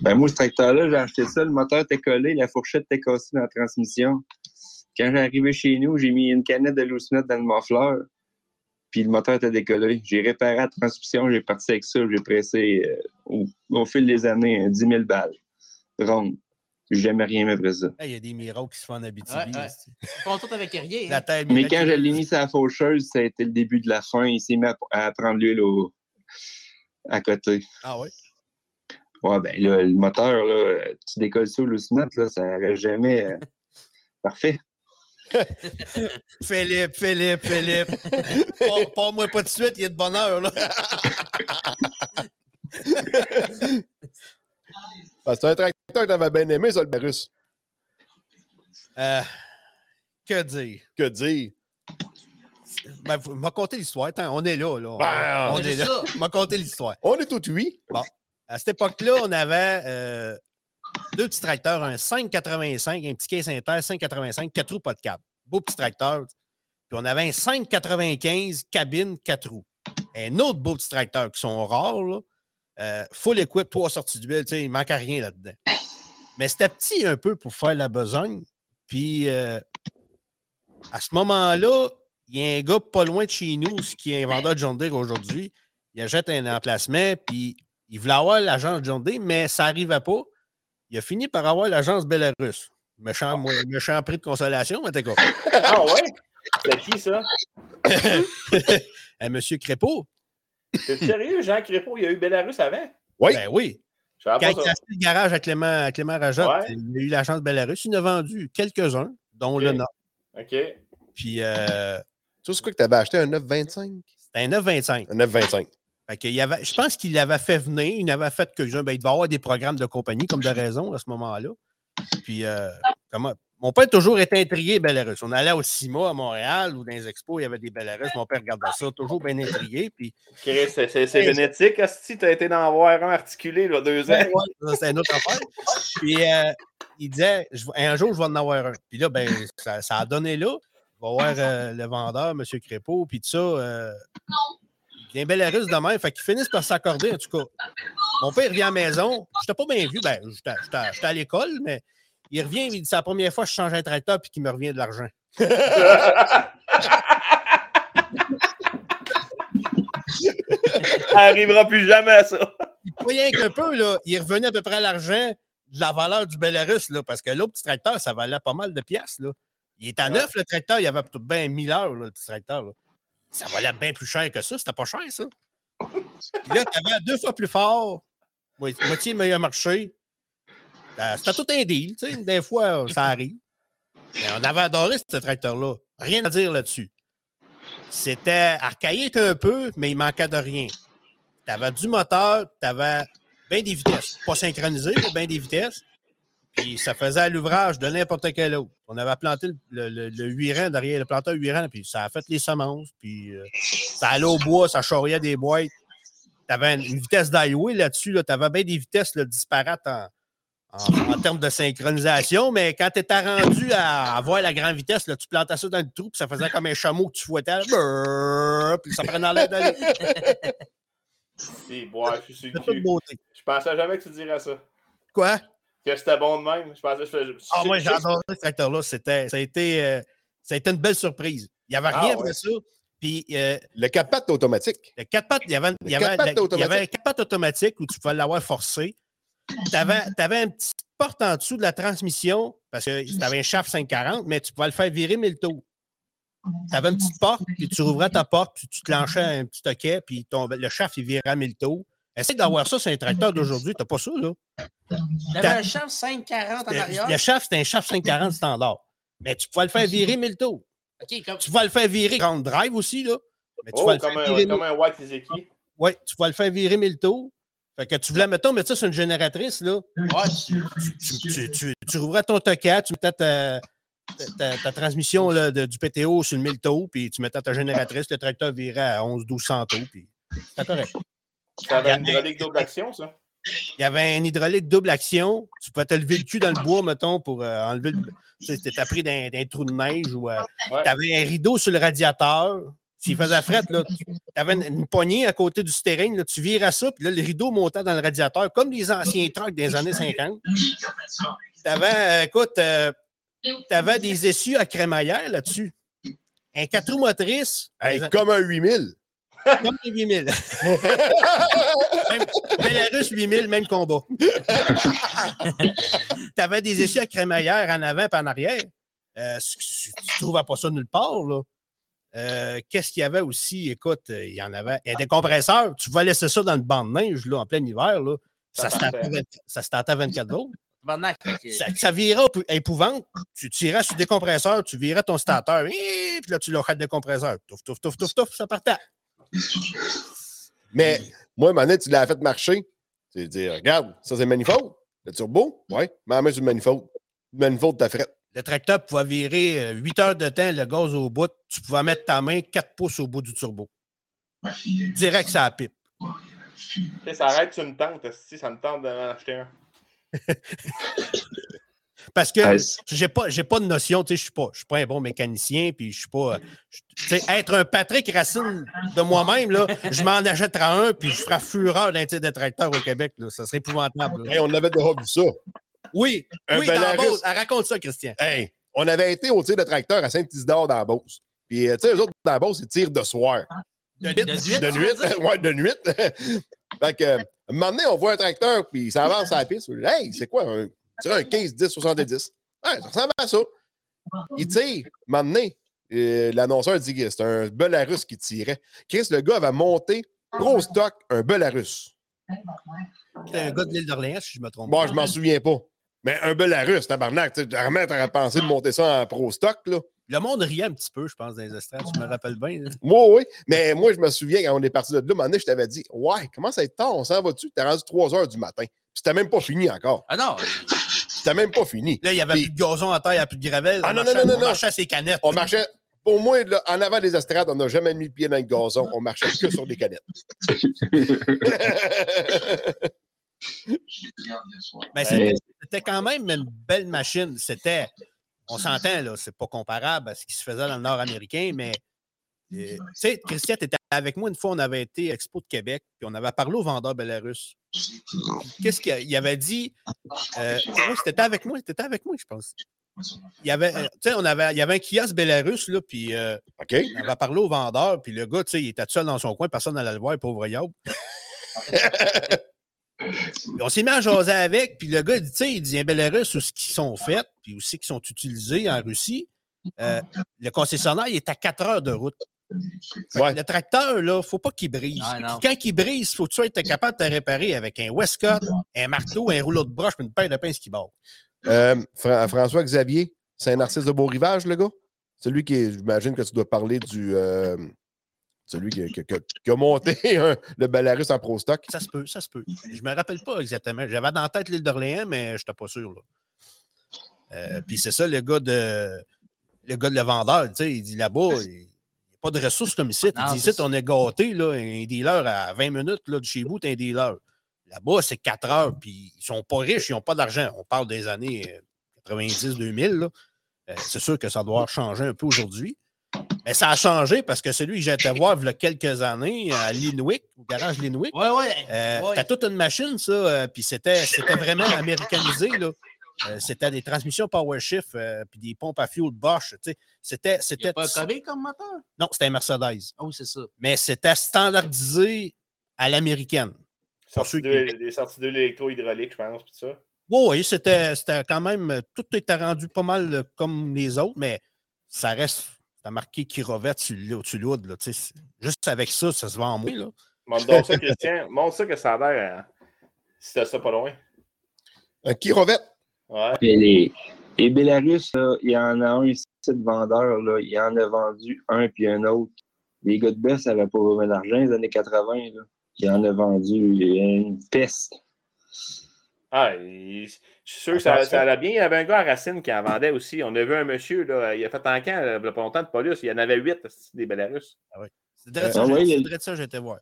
Ben moi, ce tracteur-là, j'ai acheté ça, le moteur était collé, la fourchette était cassée dans la transmission. Quand j'ai arrivé chez nous, j'ai mis une canette de loose dans le muffler, puis le moteur était décollé. J'ai réparé la transmission, j'ai parti avec ça, j'ai pressé euh, au, au fil des années euh, 10 000 balles. Ronde. J'ai jamais rien mis après ça.
Il y a des miracles qui se font en Abitibi.
Ouais, ouais. tout avec rien.
La
hein.
Mais quand je l'ai mis sur la faucheuse, ça a été le début de la fin. Il s'est mis à, à prendre l'huile au- à côté.
Ah ouais?
Ouais, ben là, le moteur, là, tu décolles ça au là, ça reste jamais euh, parfait.
Philippe, Philippe, Philippe. Pas- Pas-moi pas de suite, il est de bonne heure, là.
Ah, C'est un tracteur que t'avais bien aimé, ça, le Barus.
Euh, que dire?
Que dire?
Ben, vous m'a conté l'histoire. Attends, on est là, là.
Ben,
on
c'est
est là. m'a conté l'histoire.
On est tout oui.
À cette époque-là, on avait euh, deux petits tracteurs, un 585, un petit caisse inter 585, quatre roues, pas de câble. Beau petit tracteur. Puis on avait un 595 cabine, quatre roues. Un autre beau petit tracteur qui sont rares, là. Euh, full equip, trois sorties d'huile, il ne manquait rien là-dedans. Mais c'était petit un peu pour faire la besogne. Puis euh, à ce moment-là, il y a un gars pas loin de chez nous, qui est un vendeur de John Deere aujourd'hui. Il achète un emplacement, puis il voulait avoir l'agence John Deere, mais ça n'arrivait pas. Il a fini par avoir l'agence Belarus. Méchant, moi, méchant prix de consolation, mais t'es quoi?
Ah ouais? C'est qui ça?
Un monsieur Crépeau?
T'es sérieux, Jean Crépeau, il y a eu Belarus avant?
Oui.
Ben oui. Quand il a acheté le garage à Clément, à Clément Rajotte,
Ouais.
il a eu l'agence Belarus. Il en a vendu quelques-uns, dont le nom.
OK.
Puis euh,
Tu sais, c'est quoi que t'avais acheté un 925?
c'était un 925.
Un 925.
Fait y avait, je pense qu'il l'avait fait venir, il avait fait quelques-uns. Ben, il devait avoir des programmes de compagnie, comme de raison, à ce moment-là. Puis, euh, comment, mon père a toujours été intrigué, Belarus. On allait au CIMA à Montréal ou dans les expos, il y avait des Belarus. Mon père regardait ça, toujours bien intrigué. Puis,
C'est vénétique, Asti. T'as été d'en voir un articulé, là, deux ans.
c'est une autre affaire. Puis, euh, il disait, je un jour, je vais en avoir un. Puis là, ben, ça, ça a donné là. On va voir euh, le vendeur, M. Crépeau, puis tout ça. Euh, il y a un Belarus de même. Fait qu'ils finissent par s'accorder, en tout cas. Mon père revient à la maison. Je n'étais pas bien vu. Ben, j'étais j'étais- j'étais à l'école, mais il revient. Il dit c'est la première fois que je change un tracteur puis qu'il me revient de l'argent.
Ça arrivera plus jamais, ça.
Rien qu'un peu, là, il revenait à peu près à l'argent de la valeur du Belarus, là, parce que l'autre petit tracteur, ça valait pas mal de piastres. Là. Il est à neuf, le tracteur. Il avait peut-être bien 1000 heures, là, le petit tracteur. là. Ça valait bien plus cher que ça. C'était pas cher, ça. Puis là, tu avais deux fois plus fort, mo- moitié meilleur marché. Euh, C'était tout un deal. tu sais. Des fois, ça arrive. Mais on avait adoré ce tracteur-là. Rien à dire là-dessus. C'était archaïque un peu, mais il manquait de rien. Tu avais du moteur, tu avais bien des vitesses. Pas synchronisé, mais bien des vitesses. Puis ça faisait à l'ouvrage de n'importe quel autre. On avait planté le, le, le 8 rangs derrière le planteur 8 rangs, puis ça a fait les semences, puis euh, ça allait au bois, ça charriait des boîtes. Tu avais une, une vitesse d'highway là-dessus, là, tu avais bien des vitesses là, disparates en, en, en termes de synchronisation, mais quand tu étais rendu à avoir la grande vitesse, là, tu plantais ça dans le trou, puis ça faisait comme un chameau que tu fouettais, brrr, puis ça prenait l'air d'aller.
Si, ouais, je suis
beauté.
Je pensais jamais que tu dirais ça.
Quoi?
Que c'était bon de même. Je pensais que je
Ah, moi,
je-
j'adore ce tracteur-là. C'était, ça, a été, euh, ça a été une belle surprise. Il n'y avait
Ah,
rien
ouais.
après ça. Puis, euh,
Le 4 pattes automatique.
le 4 pattes, il y avait, il y
Le
avait,
quatre pattes
la- il y avait un
automatique.
4 pattes automatique où tu pouvais l'avoir forcé. Tu avais, une petite porte en dessous de la transmission parce que tu avais un shaft 540, mais tu pouvais le faire virer 1000 tours. Tu avais une petite porte, puis tu rouvrais ta porte, puis tu te clenchais un petit toquet, puis ton- le shaft, il virait à 1000 tours. Essaye d'avoir ça sur un tracteur d'aujourd'hui, tu n'as pas ça, là.
Il y avait un chef 540 en arrière.
le shaft, c'était un shaft 540 standard. Mais tu pouvais le faire virer 1000 tours.
OK, comme...
Tu vas le faire virer grand drive aussi, là. Mais tu
Oh,
vas le
comme
faire
un,
virer.
comme un White Ezeki.
Ouais, tu vas le faire virer 1000 tours. Fait que tu voulais, mettons, mettre ça sur une génératrice, là.
Ouais, tu-
Tu, tu, tu, tu rouvrais ton tocat, tu mettais ta, ta, ta transmission là, de- du PTO sur le 1000 tours, puis tu mettais ta génératrice, le tracteur virait à 11-1200 tours, puis c'était correct.
Ça avait une hydraulique double action, ça?
Il y avait un hydraulique double action. Tu pouvais te lever le cul dans le bois, mettons, pour euh, enlever le. Tu sais, pris d'un d'un trou de neige ou. euh,
Ouais.
Tu avais un rideau sur le radiateur. S'il faisait fret, tu avais une, une poignée à côté du steering, là, tu virais ça, puis là, le rideau montait dans le radiateur, comme les anciens trucks des années 50. Tu avais, écoute, tu avais des essieux à crémaillère là-dessus. Un 4 roues motrices,
Hey, comme un 8000.
Comme un 8000. Même- Belarus 8000, même combat. tu avais des essieux à crémaillère en avant et en arrière. Euh, tu ne trouvais pas ça nulle part. là. Euh, Qu'est-ce qu'il y avait aussi? Écoute, euh, il y en avait. Il y a des compresseurs. Tu vas laisser ça dans le banc de neige là, en plein hiver. Là. Ça,
Ça
se tentait à
partait.
20 ça se tentait à 24 volts.
Tabarnak, fait que-
Ça, ça virait épou- épouvante. Tu tirais sur le décompresseur, tu virais ton starter, et puis là, tu l'aurais le décompresseur. Touf, touf, touf, touf, touf, ça partait.
Mais moi, donné, tu l'as fait marcher. Tu dis, regarde, ça c'est le manifold. Le turbo, ouais, mets la main sur le manifold. Le manifold, t'as fait.
Le tracteur pouvait virer 8 heures de temps, le gaz au bout. Tu pouvais mettre ta main 4 pouces au bout du turbo. Direct, ça la pipe.
Tu ça arrête sur une tente. Si ça me tente d'en acheter un.
Parce que j'ai pas, j'ai pas de notion, tu sais, je suis pas, je suis pas un bon mécanicien, puis je suis pas, euh, je- tu sais, être un Patrick Racine de moi-même, là, je m'en achèterai un, puis je ferai fureur d'un titre de tracteur au Québec, là, ça serait épouvantable.
Hey, on avait déjà vu ça.
Oui,
Un
oui, dans la. Beauce. Ah, raconte ça, Christian.
Hey, on avait été au tir de tracteur à Saint-Isidore dans la Beauce. Puis, euh, tu sais, eux autres, dans la Beauce, ils tirent de soir.
De
de
nuit.
nuit,
De nuit. ouais, de nuit. fait que, euh, un moment donné, on voit un tracteur, puis il s'avance à la piste. Hey, c'est quoi? Un, c'est un 15, 10, 70. Ouais, ça ressemble à ça. Il tire. Donné, euh, l'annonceur dit que c'est un Belarus qui tirait. Chris, le gars avait monté gros stock, un Belarus.
C'est un gars de l'île d'Orléans, si je me trompe.
Bon, je m'en souviens pas. Mais un Belarus, tabarnak. Vraiment, t'aurais pensé de monter ça en pro stock, là.
Le monde riait un petit peu, je pense, dans les estrades, tu me rappelles bien. là.
Moi, oui. Mais moi, je me souviens quand on est parti de là, un moment donné, je t'avais dit Ouais, comment ça être tard? On s'en va-tu? T'es rendu 3 heures du matin. C'était même pas fini encore.
Ah non,
C'était même pas fini.
Là, il n'y avait
Puis-
plus de gazon à terre, il n'y avait plus de gravel.
Ah,
on
non,
marchait-
non, non,
on
non.
marchait à ses canettes.
On marchait. Pour moi, là, en avant des estrades, on n'a jamais mis le pied dans le gazon. On marchait que sur des canettes.
Ben, c'était- quand même une belle machine. C'était, on s'entend, là, c'est pas comparable à ce qui se faisait dans le Nord américain, mais euh, tu sais, Christian, tu étais avec moi une fois, on avait été à Expo de Québec, puis on avait parlé au vendeur Belarus. Qu'est-ce qu'il il avait dit? Euh, oui, c'était avec moi, c'était avec moi, je pense. Il y avait, euh, tu sais, on avait, il y avait un kiosque Belarus, là, puis euh, on avait parlé au vendeur, puis le gars, tu sais, il était tout seul dans son coin, personne n'allait le voir, pauvre Yob. On s'est mis à jaser avec, puis le gars, il dit, tu sais, il dit, un Belarus, où ce qu'ils sont faits, puis aussi qui sont utilisés en Russie, euh, le concessionnaire, il est à 4 heures de route.
Ouais.
Le tracteur, là, il ne faut pas qu'il brise.
Non.
Quand il brise, il faut que tu sois capable de te réparer avec un Westcott, un marteau, un rouleau de broche, une paire de pinces qui barre.
Euh, Fra- François Xavier, c'est un artiste de Beau Rivage, le gars? Celui qui, est- j'imagine que tu dois parler du. euh, celui qui, qui- qui- qui a monté le Belarus en pro stock.
Ça se peut, ça se peut. Je me rappelle pas exactement. J'avais dans la tête l'île d'Orléans, mais je n'étais pas sûr. là. Euh, Puis c'est ça, le gars de le gars de le vendeur, tu sais, il dit là-bas, il pas de ressources comme ici.
Non, c'est
ici, on est gâté, là, un dealer à 20 minutes là, de chez vous, tu un dealer. Là-bas, c'est 4 heures, puis ils sont pas riches, ils n'ont pas d'argent. On parle des années 90-2000. là. Euh, c'est sûr que ça doit changer un peu aujourd'hui. Mais ça a changé parce que celui que j'ai été voir il y a quelques années à Linwick, au garage Linwick,
ouais, ouais.
euh,
ouais.
T'as toute une machine, ça, euh, puis c'était, c'était vraiment américanisé, là. Euh, c'était des transmissions PowerShift, euh, puis des pompes à fuel Bosch, tu sais. C'était, c'était,
pas un comme moteur?
non, c'était un Mercedes,
Ah oui, c'est ça.
mais c'était standardisé à l'américaine. Qui-
de- Des sorties d'huile électro-hydraulique, je pense, puis ça.
Oui, oui, c'était, c'était quand même, euh, tout était rendu pas mal euh, comme les autres, mais ça reste, t'as marqué là, tu sais. c'est- Juste avec ça, ça se vend moins, là.
Montre donc ça, Christian. Montre ça que ça a l'air. hein, Si t'as ça pas loin.
Un Kirovette.
Ouais.
Mais les, Bélarus, là, il y en a un ici de vendeur, là, il en a vendu un puis un autre. Les gars de Bess n'avaient pas vraiment d'argent les années 80. Là. Il en a vendu une peste.
Ah, il- je suis sûr que ça, ça allait bien. Il y avait un gars à Racine qui en vendait aussi. On a vu un monsieur, là, il a fait en camp, là, il y a pas longtemps de police. Il y en avait huit, des Belarus.
C'est direct ça,
Ah ouais,
c'est direct ça, j'étais voir.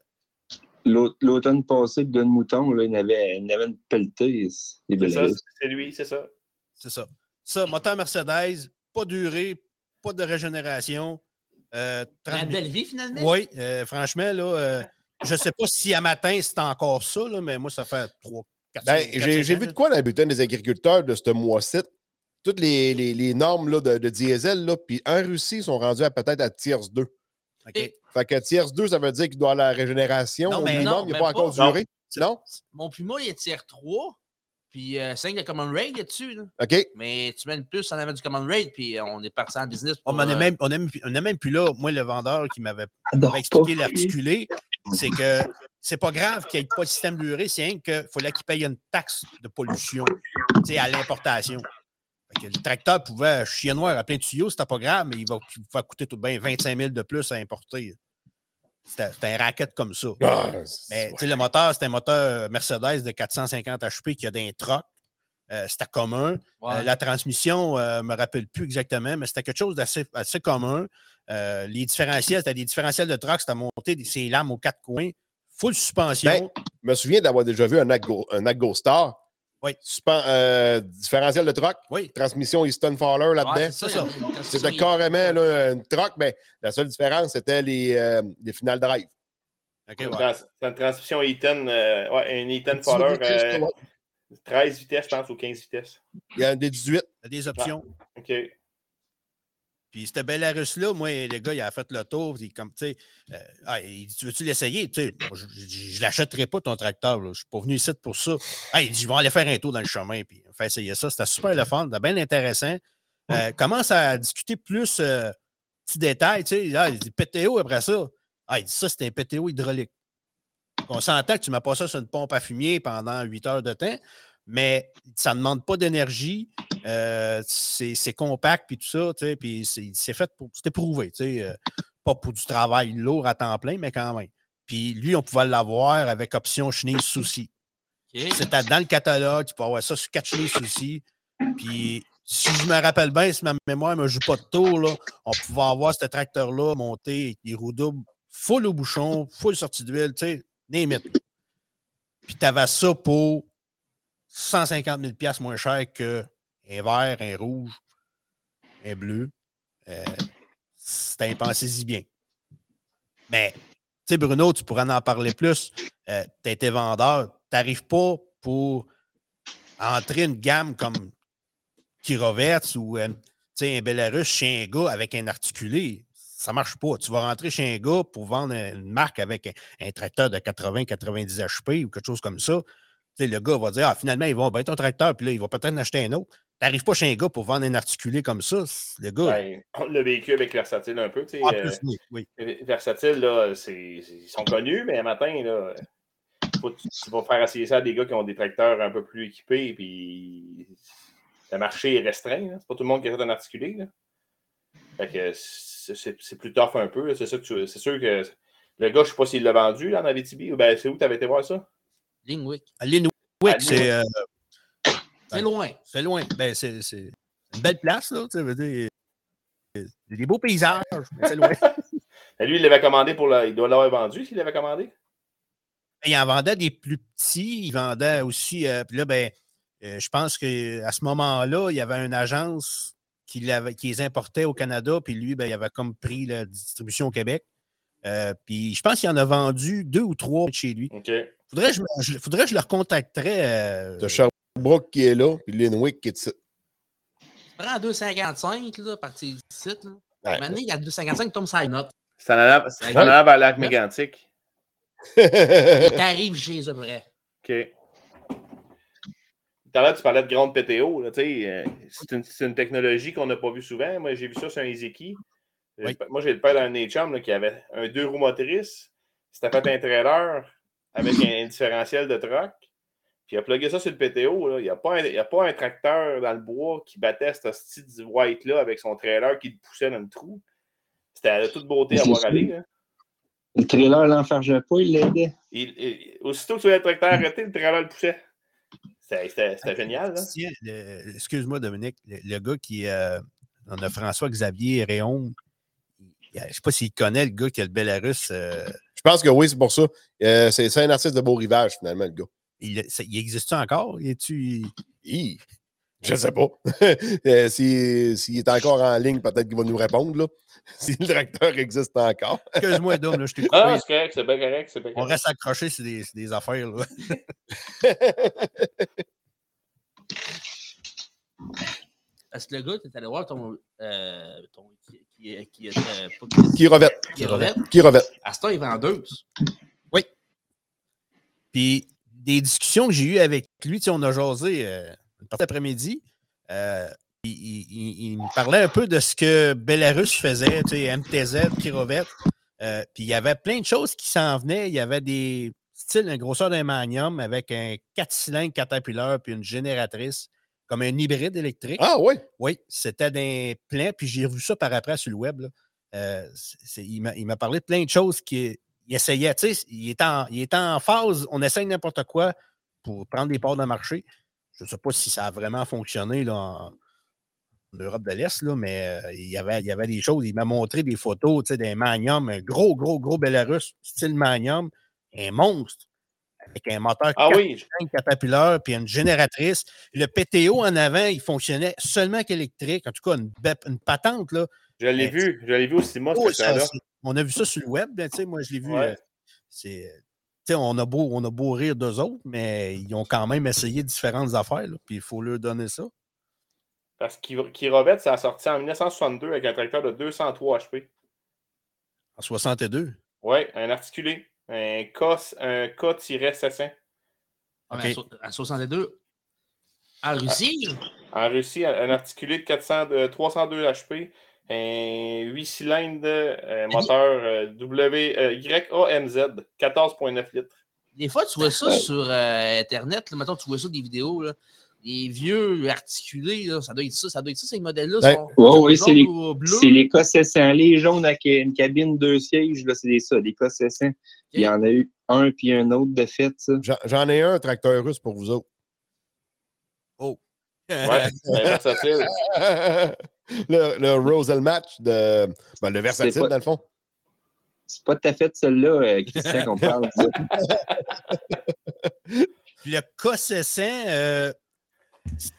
L'automne passé, le gars de mouton, là, il, avait, il avait une pelletée,
C'est lui, c'est ça.
C'est ça. Ça, moteur Mercedes, pas durée, pas de régénération. Euh,
La
30
belle vie, finalement?
Oui, euh, franchement, là, euh, je ne sais pas si à matin c'est encore ça, là, mais moi, ça fait 3, 4,
Ben, j'ai j'ai vu de quoi dans le bulletin des agriculteurs de ce mois-ci? Toutes les, les- les normes là, de, de diesel, là, puis en Russie, ils sont rendus à peut-être à tiers 2.
OK.
Fait que tiers 2, ça veut dire qu'il doit avoir la régénération.
Non,
au
mais
minimum,
non,
il
même
pas encore duré. Non?
Mon Puma, il est tiers 3, puis euh, 5 de Common Raid dessus. Là.
OK.
Mais tu mets une plus en avant du Common Raid, puis euh, on est parti en business.
Oh,
Pour,
on n'est
euh,
même, on même- on est même plus là. Moi, le vendeur qui m'avait expliqué l'articulé, c'est que c'est pas grave qu'il n'y ait pas de système d'urée, c'est rien qu'il fallait qu'il paye une taxe de pollution tu sais, à l'importation. Fait que Le tracteur pouvait chier noir à plein de tuyaux, c'était pas grave, mais il va, il va coûter tout de bien 25 000 de plus à importer. C'était un racket comme ça.
Ah,
Mais tu sais, le moteur, c'était un moteur Mercedes de 450 HP qui a des trucks. Euh, c'était commun.
Ouais.
Euh, la transmission, je ne me rappelle plus exactement, mais c'était quelque chose d'assez assez commun. Euh, les différentiels, c'était des différentiels de truck, c'était monté ces lames aux quatre coins, full suspension.
Ben, Je me souviens d'avoir déjà vu un Aggo, un Aggo Star.
Oui.
Euh, différentiel de truck,
oui,
transmission Easton Fowler là-dedans.
Ouais, c'est ça.
C'était carrément là, une truck, mais la seule différence, c'était les, euh, les finales drive.
OK,
C'est une
ouais.
trans- une transmission Eaton, euh, ouais, Eaton
Un
Fowler,
motrice,
euh,
ouais.
13 vitesses, je pense, ou 15 vitesses.
Il y a des 18.
Il y a des options.
OK.
Puis c'était Belarus-là, moi, le gars, il a fait le tour. Il, comme, tu sais, euh, ah, il dit Tu veux-tu l'essayer? Tu sais, Je ne l'achèterai pas, ton tracteur. là. Je ne suis pas venu ici pour ça. Ah, il dit Je vais aller faire un tour dans le chemin. Puis on fait essayer ça. C'était super le fun, c'était bien intéressant. Euh, commence à discuter plus euh, petits détails. Tu sais, là, il dit PTO après ça. Ah, il dit ça, c'était un PTO hydraulique. On s'entend que tu mets pas ça sur une pompe à fumier pendant 8 heures de temps, mais ça ne demande pas d'énergie. Euh, c'est compact, puis tout ça, tu sais, puis c'est fait pour. C'est éprouvé, tu sais. euh, pas pour du travail lourd à temps plein, mais quand même. Puis lui, on pouvait l'avoir avec option chenille souci. C'était dans le catalogue, tu peux avoir ça sur quatre chenilles souci. Puis si je me rappelle bien, si ma mémoire ne me joue pas de tour, là, on pouvait avoir ce tracteur-là monté avec des roues doubles, full au bouchon, full sortie d'huile, tu sais, it. Puis tu avais ça pour 150 000 piastres moins cher qu'un vert, un rouge, un bleu. Euh, C'était pensez-y bien. Mais, tu sais, Bruno, tu pourrais en parler plus. Euh, tu été vendeur. Tu n'arrives pas pour entrer une gamme comme Kirovets ou euh, un Belarus chez un gars avec un articulé. Ça ne marche pas. Tu vas rentrer chez un gars pour vendre une marque avec un, un tracteur de 80-90 HP ou quelque chose comme ça. Le gars va dire Ah, finalement, il va ben, ton tracteur, puis là, il va peut-être en acheter un autre. Tu n'arrives pas chez un gars pour vendre un articulé comme ça. Le gars.
Ben, le véhicule avec versatile un peu. tu sais, euh,
oui, oui.
Versatile, là, ils sont connus, mais un matin, là, faut, tu, vas faire essayer ça à des gars qui ont des tracteurs un peu plus équipés, puis le marché est restreint. C'est pas tout le monde qui achète un articulé. Là. Fait que c'est, plus tough un peu. C'est, c'est sûr que le gars, je sais pas s'il l'a vendu là, en Abitibi. Ben, c'est où tu avais été voir ça?
Lingwick.
À Linwick,
À
c'est euh,
C'est loin.
c'est loin. Ben, c'est c'est une belle place, là. Tu veux dire, a des beaux paysages, mais c'est loin.
Ben, lui, il l'avait commandé pour la... Il doit l'avoir vendu s'il l'avait commandé?
Il en vendait des plus petits, il vendait aussi. euh, puis là, ben, euh, je pense qu'à ce moment-là, il y avait une agence qui, les importait au Canada, puis lui, ben, il avait comme pris la distribution au Québec. Euh, puis je pense qu'il en a vendu deux ou trois de chez lui. Faudrait que je, je- faudrait que je le recontacterais. euh,
Sherbrooke qui est là, puis Linwick qui est ici.
Prends 2,55 là, partir du site. Là.
Ouais.
Maintenant, il y a 2,55 tombe sur la note.
C'est en allant vers lac mégantic.
Et t'arrives chez eux après.
OK. Tout à l'heure, tu parlais de grande PTO. là, tu sais, euh, c'est, une, c'est une technologie qu'on n'a pas vue souvent. Moi, j'ai vu ça sur un Izeki.
Oui.
Moi, j'ai le père d'un là, qui avait un deux roues motrices. C'était fait un trailer avec un différentiel de truck. Puis il a plugué ça sur le PTO. là. Il n'y a, pas un- il y a pas un tracteur dans le bois qui battait ce style white-là avec son trailer qui le poussait dans le trou. C'était de toute beauté à voir aller. là.
Le trailer l'enfargeait pas, il l'aidait.
Il- il- aussitôt que tu le tracteur arrêté, le trailer le poussait. C'était, c'était génial.
Excuse-moi, Dominique, le, le gars qui. euh, on a François-Xavier Réaume. Il- Je ne sais pas s'il connaît le gars qui a le Belarus. euh,
Je pense que oui, c'est pour ça. Euh, c'est un artiste de beau rivage, finalement, le gars.
il, ça- il existe encore? Il est-tu.
Hi! Je sais pas. Euh, S'il s'il est encore en ligne, peut-être qu'il va nous répondre. Là. Si le tracteur existe encore.
Excuse-moi, Dom, là, je t'ai coupé.
Ah, c'est correct, c'est bien correct.
On reste accroché sur des, sur des affaires. Là.
Parce que le gars, tu es allé voir ton. Euh, ton qui, qui, qui
revête.
qui revête.
Qui revête.
À ce temps, il vendeuse.
Puis des discussions que j'ai eues avec lui, tu sais, on a jasé euh, une partie d'après-midi. euh, il, il- il- il me parlait un peu de ce que Belarus faisait, tu sais, MTZ, Kirovet. Euh, puis il y avait plein de choses qui s'en venaient. Il y avait des styles, une grosseur d'un manium avec un 4 cylindres Caterpillar puis une génératrice, comme un hybride électrique.
Ah oui?
Oui, c'était d'un plein. Puis j'ai revu ça par après sur le web. là. Euh, il m'a parlé de plein de choses qu'il il essayait. Tu sais, il est, en, il est en phase. On essaye n'importe quoi pour prendre des parts de marché. Je ne sais pas si ça a vraiment fonctionné là, en, en Europe de l'Est, là, mais euh, il, y avait, il y avait des choses. Il m'a montré des photos tu sais, d'un Magnum, un gros, gros, gros Belarus, style Magnum, un monstre, avec un moteur
Ah
4
oui, je-
cylindres Caterpillar, puis une génératrice. Le PTO en avant, il fonctionnait seulement qu'électrique. En tout cas, une, patente, là.
je l'ai vu. Je l'ai vu au cinéma,
Oh,
ce
ça,
là
on a vu ça sur le web, ben, moi je l'ai vu.
Ouais.
euh, c'est, euh, on, a beau, on a beau rire d'eux autres, mais ils ont quand même essayé différentes affaires, là, puis il faut leur donner ça.
Parce qu'Irovette, ça a sorti en 1962 avec un tracteur de 203 HP.
En 62.
Oui, un articulé. Un K, un K-700.
Ah, mais à
OK.
so- À 62. En Russie?
En Russie, un articulé de 400, de 302 HP. Un 8 cylindres, euh, moteur euh, W, euh, YAMZ, 14,9 litres.
Des fois, tu vois ça sur euh, Internet. Là, mettons, tu vois ça des vidéos. Là, des vieux articulés. Là, ça doit être ça. Ça doit être ça, ces modèles-là.
Ouais.
Ouais, ouais,
sont
c'est les- les K700. Les jaunes avec une cabine deux sièges, là, c'est des- ça, des K700. Il y en a eu un puis un autre de fait, ça.
J'en- ai un tracteur russe pour vous autres.
Ouais, c'est versatile.
le, le Rosal Match de. Ben, le versatile,
pas-
dans le fond.
C'est pas tout à fait celle-là, euh, Christian, qu'on parle.
le K600, euh,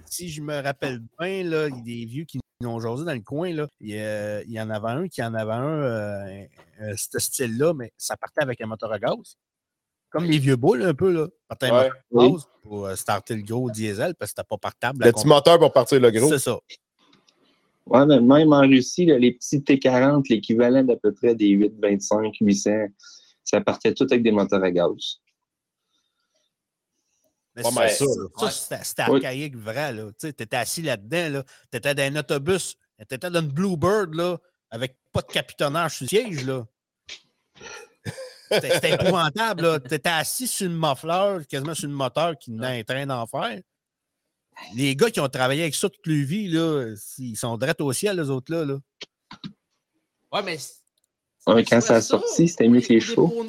si je me rappelle bien, là, il y a des vieux qui ont jasé dans le coin. Là, il, y a- il y en avait un qui en avait un, euh, un- ce style-là, mais ça partait avec un moteur à gaz. Comme les vieux boules, un peu, là. Partait un moteur à
Oui.
gaz pour euh, starter le gros diesel parce que c'était pas partable.
Le petit moteur pour partir le gros.
C'est ça.
Ouais, mais même en Russie, là, les petits T40, l'équivalent d'à peu près des 825, 800, ça partait tout avec des moteurs à gaz.
Mais
Pas
ça,
mal
ça,
ça,
là.
c'était
Oui.
archaïque, vrai. Tu sais, étais assis là-dedans, là. tu étais dans un autobus, tu étais dans une Bluebird là, avec pas de capitonnage sur le siège. là. C'était épouvantable. Tu étais assis sur une muffler, quasiment sur le moteur qui venait un train d'enfer. Les gars qui ont travaillé avec ça toute leur vie, là, ils sont drettes au ciel, les autres là.
Ouais, mais.
Ouais, quand ça a sorti, c'était mieux que les chevaux.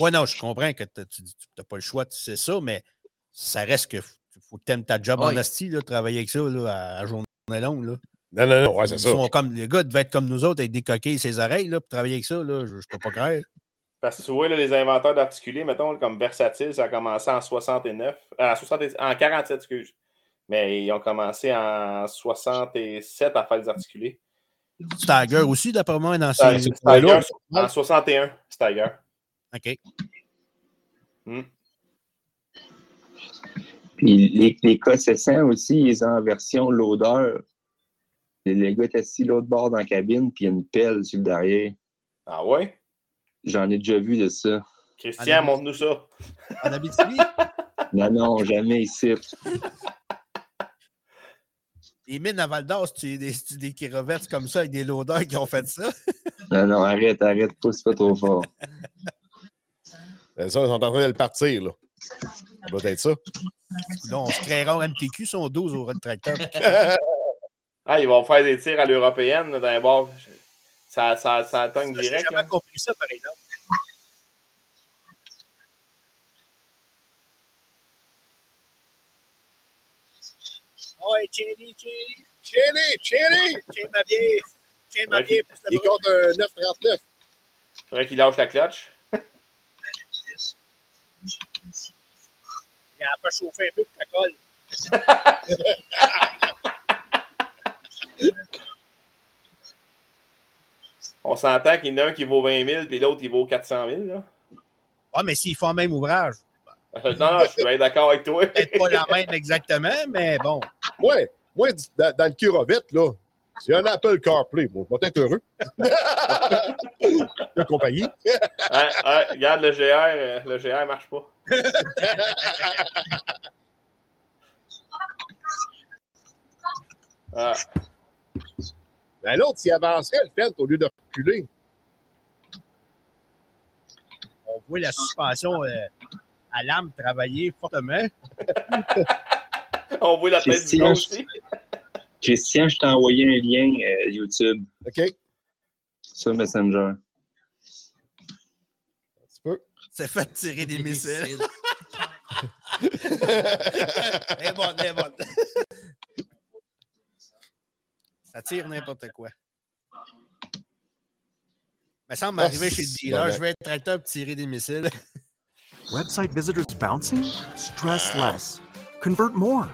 Ouais, non, je comprends que tu n'as pas le choix, tu sais ça, mais ça reste que faut que tu aimes ta job en
Ouais.
asti, là, travailler avec ça là, à, à journée longue. Là.
Non, non, non, ouais, c'est
Ils
ça.
sont comme, les gars devaient être comme nous autres avec des coquilles et ses oreilles là, pour travailler avec ça. Là, je ne peux pas croire.
Parce que tu vois, là, les inventeurs d'articulés, mettons, comme Versatile, ça a commencé en 69, euh, en, 60 en 47, excuse. Mais ils ont commencé en 67 à faire des articulés.
Stagger aussi, d'après moi, dans
Steiger,
ces.
Steiger, en 61, Steiger.
OK.
Puis les, les K700 aussi, ils ont en version loader. Le le gars est assis l'autre bord dans la cabine, puis il y a une pelle sur le derrière.
Ah ouais?
J'en ai déjà vu de ça.
Christian, montre-nous ça.
En Abitibi,
Non, non, jamais ici.
les mines à Val d'Or, c'est des, des qui revêtent comme ça avec des loaders qui ont fait ça?
Non, non, arrête, arrête, pousse pas trop fort.
Ben, ça, ils sont en train de le partir, là. Ça doit être ça.
Là, on se créera au MTQ, son 12 au tracteur.
Ah, ils vont faire des tirs à l'européenne là, dans les bords. Ça, ça, ça atteigne
J'ai
direct.
jamais
hein.
compris ça, par exemple. Ouais, Cheney, Cheney,
Chéri, chéri!
Cheney, ma vieille. Cheney, ma vieille. pour
Il
ce
compte un 9,39.
Faudrait qu'il lâche la clutch.
Pas chauffé un peu pour ta colle.
On s'entend qu'il y en a un qui vaut 20 000 puis l'autre, il vaut 400 000. Là.
Ah, mais s'ils font le même ouvrage,
Non, non, je suis bien d'accord avec toi.
peut-être pas la même exactement, mais bon.
Moi, moi, dans, dans le Curovette, là, c'est un Apple CarPlay. Bon, je vais être heureux. De compagnie.
Ouais, ouais, regarde le GR, euh, le GR marche pas. Ah,
Ben, l'autre, s'il avancerait, le fait, au lieu de reculer.
voit la suspension euh, à lame travailler fortement.
On voit la tête du aussi.
Christian, je t'ai envoyé un lien euh, YouTube
OK?
Sur Messenger.
C'est fait tirer des missiles.
C'est-
Elle est bonne, elle est bonne. Ça tire n'importe quoi. Mais ça m'arriver
Ah,
chez le dealer, je vais être tracteur pour tirer des missiles.
Website visitors bouncing? Stress less. Convert more.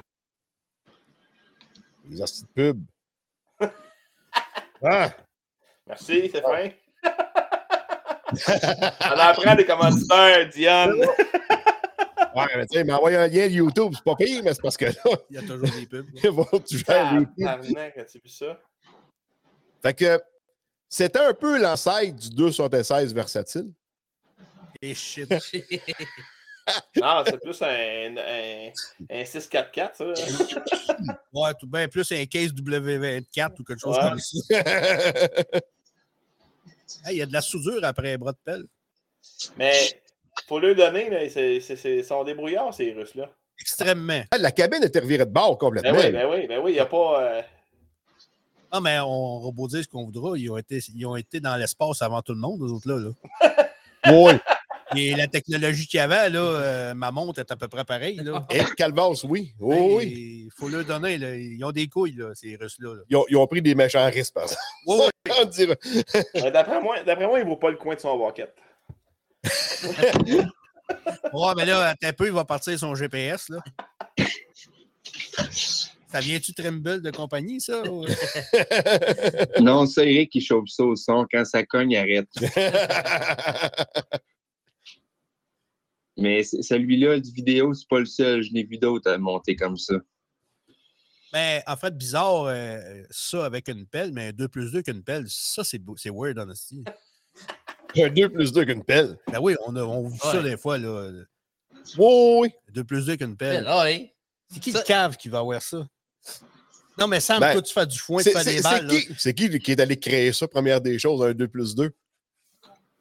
Les hosties de pub. Ah!
Merci, c'est fin. On apprend des commanditaires, Diane.
Ouais, mais tu sais, il m'a envoyé un lien de YouTube, c'est pas pire, mais c'est parce que là,
Il y a toujours des pubs.
il faut que tu gères les pubs.
Tabarnak, as-tu vu ça?
Fait que c'était un peu l'ancêtre du 276 versatile.
Et shit.
Non, c'est plus un, un, un 644, ça.
Ouais, tout bien plus un case W24 ou quelque chose
Ouais.
comme ça. Hey, Il y a de la soudure après un bras de pelle.
Mais faut leur donner, c'est, c'est, c'est, ils sont débrouillards, ces Russes-là.
Extrêmement.
Ah, La cabine était revirée de bord complètement.
Ben oui, ben oui, ben oui, il n'y a pas. euh,
Ah, mais on rebondit ce qu'on voudra. Ils ont, été, ils ont été dans l'espace avant tout le monde, eux autres-là. Là.
Oui.
Et la technologie qu'il y avait, là, euh, ma montre est à peu près pareille.
Et Calvas, oui. Oui, oui.
Il faut leur donner. Là. Ils ont des couilles, là, ces Russes-là. là.
Ils ont, ils ont pris des méchants risques, par exemple.
Euh, d'après, moi, d'après moi, il ne vaut pas le coin de son rocket.
Ouais, mais là, un peu, il va partir son GPS. Là. Ça vient-tu Trimble de compagnie, ça? ou-
Non, ça, Eric, il chauffe ça au son. Quand ça cogne, il arrête. Mais celui-là, de vidéo, c'est pas le seul. Je n'ai vu d'autres à monter comme ça.
Mais en fait, bizarre, euh, ça avec une pelle, mais un 2 plus 2 qu'une pelle, ça, c'est beau- c'est weird, honesty.
un 2 plus 2 qu'une pelle.
Ben oui, on a on voit ça des fois, là.
Oui, oui.
2 plus 2 qu'une pelle.
Ah oui.
C'est qui
Ça-
le cave qui va avoir ça? Non, mais Sam,
Ben,
toi, tu fais du foin, tu
C'est
fais
c'est-
des balles.
c'est qui qui est allé créer ça, première des choses, un 2 plus 2?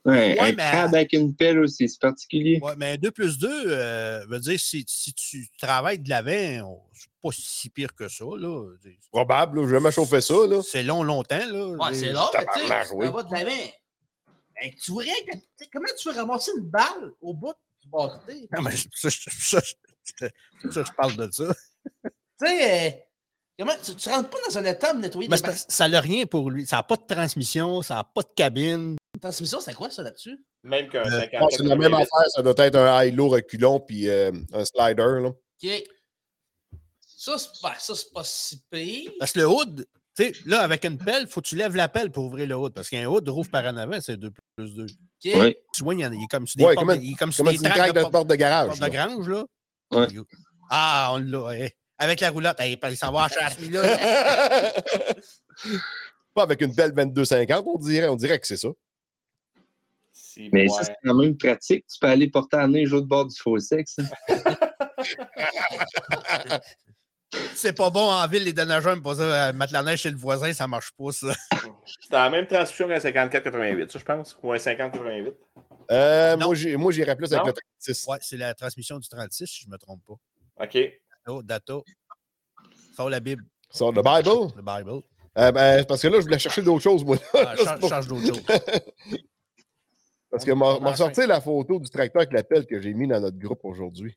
Ouais,
Ouais,
un
mais-
crabe avec une pelle aussi, c'est particulier.
Ouais, mais 2 plus 2 euh, veut dire si, si tu travailles de l'avant, c'est pas si pire que ça. Là.
Probable, j'ai jamais chauffé ça. Là.
C'est long, longtemps. Là.
Ouais, c'est mais tu sais,
oui.
de l'avant. Hey, tu voudrais que- tu sais, comment tu veux ramasser une balle au bout du bâton?
Non, mais ça, je- ça, je- ça, je parle de ça.
Tu sais, euh, comment, tu, tu rentres pas dans un état de nettoyer
Mais
des
ça n'a rien pour lui. Ça n'a pas de transmission, ça n'a pas de cabine.
transmissions. C'est quoi ça là-dessus?
Même qu'un
Euh,
50.
C'est la même affaire, ça doit être un high-low reculon puis euh, un slider. Là.
OK. Ça, c'est pas, ça, pas si pire.
Parce que le hood, tu sais, là, avec une pelle, il faut que tu lèves la pelle pour ouvrir le hood. Parce qu'un hood rouvre par en avant, c'est 2 plus 2.
OK.
Tu vois, il, y en a- il est comme sur des
Ouais,
portes,
comment-
il est comme sur
Comment
des
craques de
porte-
porte de garage?
porte de
là?
grange, là.
Ouais.
Ah, on l'a. eh. Avec la roulotte, hey, il s'en va à chasse, là.
Pas avec une belle 2250, on dirait. On dirait que c'est ça.
Mais
ouais.
ça, c'est quand même pratique. Tu peux aller porter en neige au bord du fossé. ça.
C'est pas bon en ville, les déneigeurs me posent à mettre la neige chez le voisin, ça marche pas, ça.
C'était la même transmission qu'un 54-88, ça, je pense. Ou un 50-88.
Euh, moi, j'irais plus avec
Non?
le 36.
Ouais, c'est la transmission du 36, si je ne me trompe pas.
OK.
Oh, data. Sors la Bible,
Sur le Bible.
le Bible.
Euh, ben, parce que là, je voulais chercher d'autres choses, moi.
Ah, change,
pas-
change d'autre chose.
Parce que m'a sorti la photo du tracteur avec la pelle que j'ai mis dans notre groupe aujourd'hui.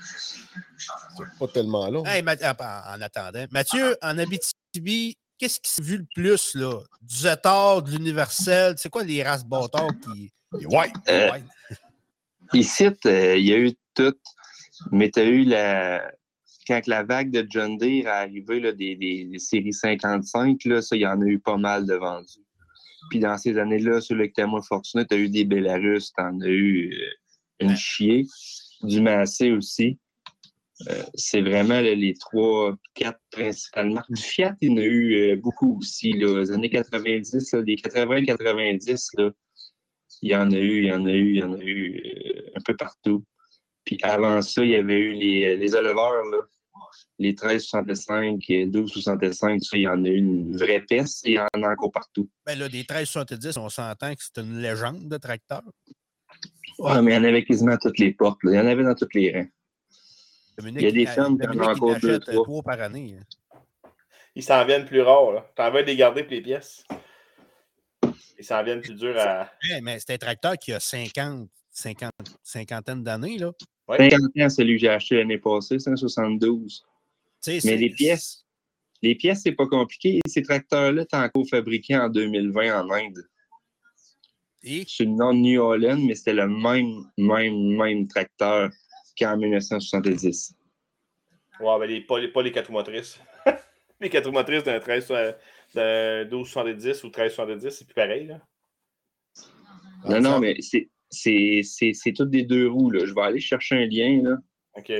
C'est pas tellement long.
Hey, Math- en, en attendant. Mathieu, en Abitibi, qu'est-ce qui s'est vu le plus, là? Du Zetard, de l'Universel? C'est quoi les races bâtards qui.
Ouais.
Euh,
Ouais.
Ici, euh, il y a eu tout, mais tu as eu la. Quand la vague de John Deere est arrivée, là, des, des- des séries 55, là, ça, il y en a eu pas mal de vendus. Puis dans ces années-là, sur le moins fortuné, tu as eu des Belarus, tu en as eu une chier, du Massé aussi. Euh, c'est vraiment là, les trois, quatre principales marques. Du Fiat, il y en a eu euh, beaucoup aussi. Là, les années 90, là, les 80-90, là, il y en a eu, il y en a eu, il y en a eu euh, un peu partout. Puis avant ça, il y avait eu les, les éleveurs, là, les 1365, euh, 1265, ça, il y en a eu une vraie peste et il y en a encore partout.
Ben là, des 1370, on s'entend que c'est une légende de tracteur.
Ouais, mais il y en avait quasiment à toutes les portes. là. Il y en avait dans tous les rangs.
Dominique,
Il y a des fermes qui en ont encore deux,
euh,
trois.
trois par année. hein.
Ils s'en viennent plus rares. là. T'en veux les garder pour les pièces. Ils s'en viennent plus durs à.
Ouais, mais c'est un tracteur qui a 50, 50 cinquantaine d'années. là.
Ouais.
50 ans, celui que j'ai acheté l'année passée, 172.
Tu sais,
Mais les pièces, les pièces, c'est pas compliqué. Ces tracteurs-là étaient encore fabriqués en 2020 en Inde.
Et?
C'est le nom de New Holland, mais c'était le même, même, même tracteur qu'en 1970.
Ouais, ben les, pas, les, pas les quatre motrices. les quatre motrices d'un 13, so- d'un 1270 ou 1370, c'est plus pareil. Là.
Non, non, mais c'est, c'est, c'est, c'est toutes des deux roues. Là. Je vais aller chercher un lien. Là.
OK.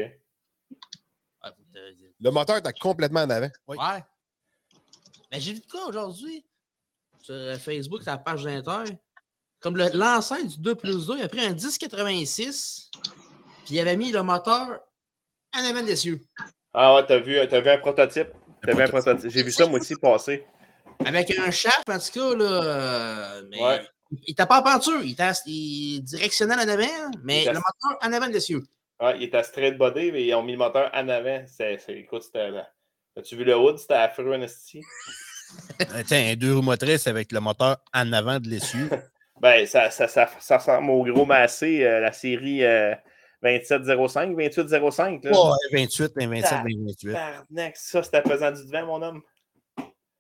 Ah,
Le moteur était complètement en avant.
Ouais. Mais j'ai vu de quoi aujourd'hui? Sur euh, Facebook, sur la page d'Inter. Comme le- l'enceinte du 2 plus 2, il a pris un 1086, puis il avait mis le moteur en avant des cieux.
Ah ouais, t'as vu, t'as vu un prototype? T'as vu un
prototype.
prototype. J'ai vu ça moi aussi passer.
Avec un shaft, en tout cas, là. euh, mais
Ouais.
Il pas en peinture, il était directionnel en avant, mais le moteur en avant des cieux.
Ouais, il était straight body, mais ils ont mis le moteur en avant. C'est, écoute, c'était. là. As-tu vu le hood? C'était affreux, en esti.
euh, tiens, un deux roues motrices avec le moteur en avant de l'essieu.
Ben, ça, ça, ça, ça ressemble au gros massé, euh, la série euh, 2705, 2805. Là.
Ouais, 28, un 27,
Ah.
un 28.
Tabarnak, ça, c'était pesant du devant, mon homme.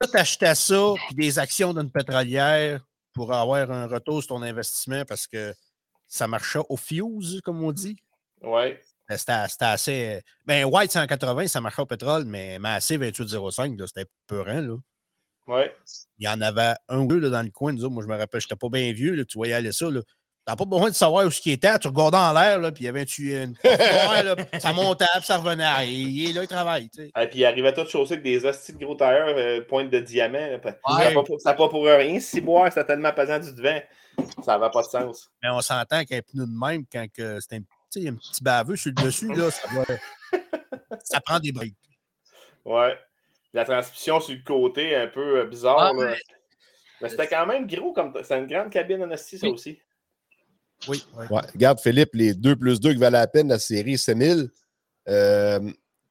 Tu t'achetais ça, puis des actions d'une pétrolière pour avoir un retour sur ton investissement parce que ça marchait au fuse, comme on dit?
Ouais.
Euh, C'était assez. Ben, White 180, ça marchait au pétrole, mais Massé 2805, là, c'était peurant. Là.
Ouais.
Il y en avait un ou deux là, dans le coin. nous autres. moi, je me rappelle, j'étais pas bien vieux. Là, tu voyais aller ça. Tu n'as pas besoin de savoir où ce qui était. Tu regardais en l'air, là, puis il y avait une, une ouais, là, ça montait, puis ça revenait. Ah, Il est là, il travaille. tu sais.
Et puis il arrivait tout chaussé avec des hosties de gros tailleurs, euh, pointe de diamant. là. Ça
Ouais.
n'a pas, pour- pas rien. Si boire, c'était tellement pesant du devant. Ça n'avait pas de sens.
Mais on s'entend qu'un pneu de même, quand que c'est un, petit baveux sur le dessus, là, ça, va- ça prend des briques.
Ouais. La transmission sur le côté, un peu euh, bizarre.
Ah,
là.
mais-
Mais c'était quand même gros comme. C'était une grande cabine en ça
Oui.
aussi.
Oui, oui.
Ouais. Regarde, Philippe, les 2 plus 2 qui valent la peine, la série 6000. Euh,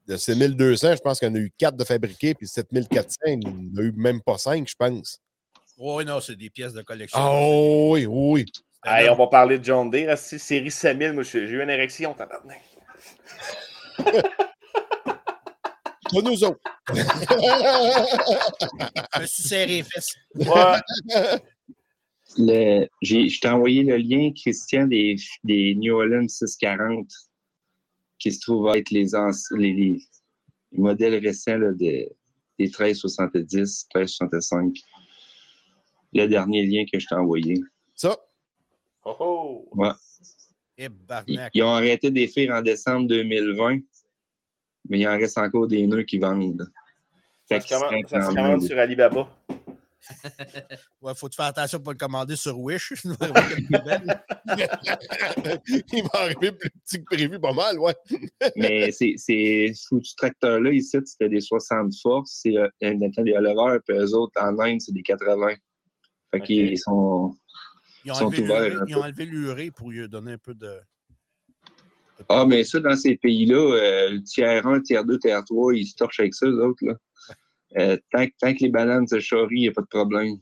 de 6200, je pense qu'il y en a eu 4 de fabriqués, puis 7400, il n'y en a eu même pas 5, je pense.
Oui, non, c'est des pièces de collection.
Oh oui, oui.
Là.
on va parler de John Deere. esti, série 5000, moi j'ai j'ai eu une érection, tabarnak.
Pas nous autres.
Je me suis serré les fesses.
Ouais.
Le- j'ai- je t'ai envoyé le lien, Christian, des, des New Holland 640 qui se trouvent être les, les, les modèles récents là, de, des 1370, 1365. Le dernier lien que je t'ai envoyé.
Ça,
Oh, oh.
Ouais.
Et
Ils, ont arrêté de les faire en décembre 2020, mais il en reste encore des nœuds qui vendent.
Ça ça se commande sur Alibaba.
Ouais, faut te faire attention pour le commander sur Wish.
il va arriver plus petit que prévu, pas mal, ouais.
Mais c'est, c'est, ce tracteur-là, ici, c'était des 60 forces, c'est euh, un des éleveurs, puis eux autres, en Inde, c'est des 80. Fait qu'ils sont.
Ils ont
sont
enlevé
ouverts
ils ont enlevé l'urée pour lui donner un peu de.
Ah, mais ça, dans ces pays-là, euh, le tiers 1, tiers 2, tiers 3, ils se torchent avec ça, eux autres. Là. Euh, tant, que- tant que les bananes se charrient, il n'y a pas de problème.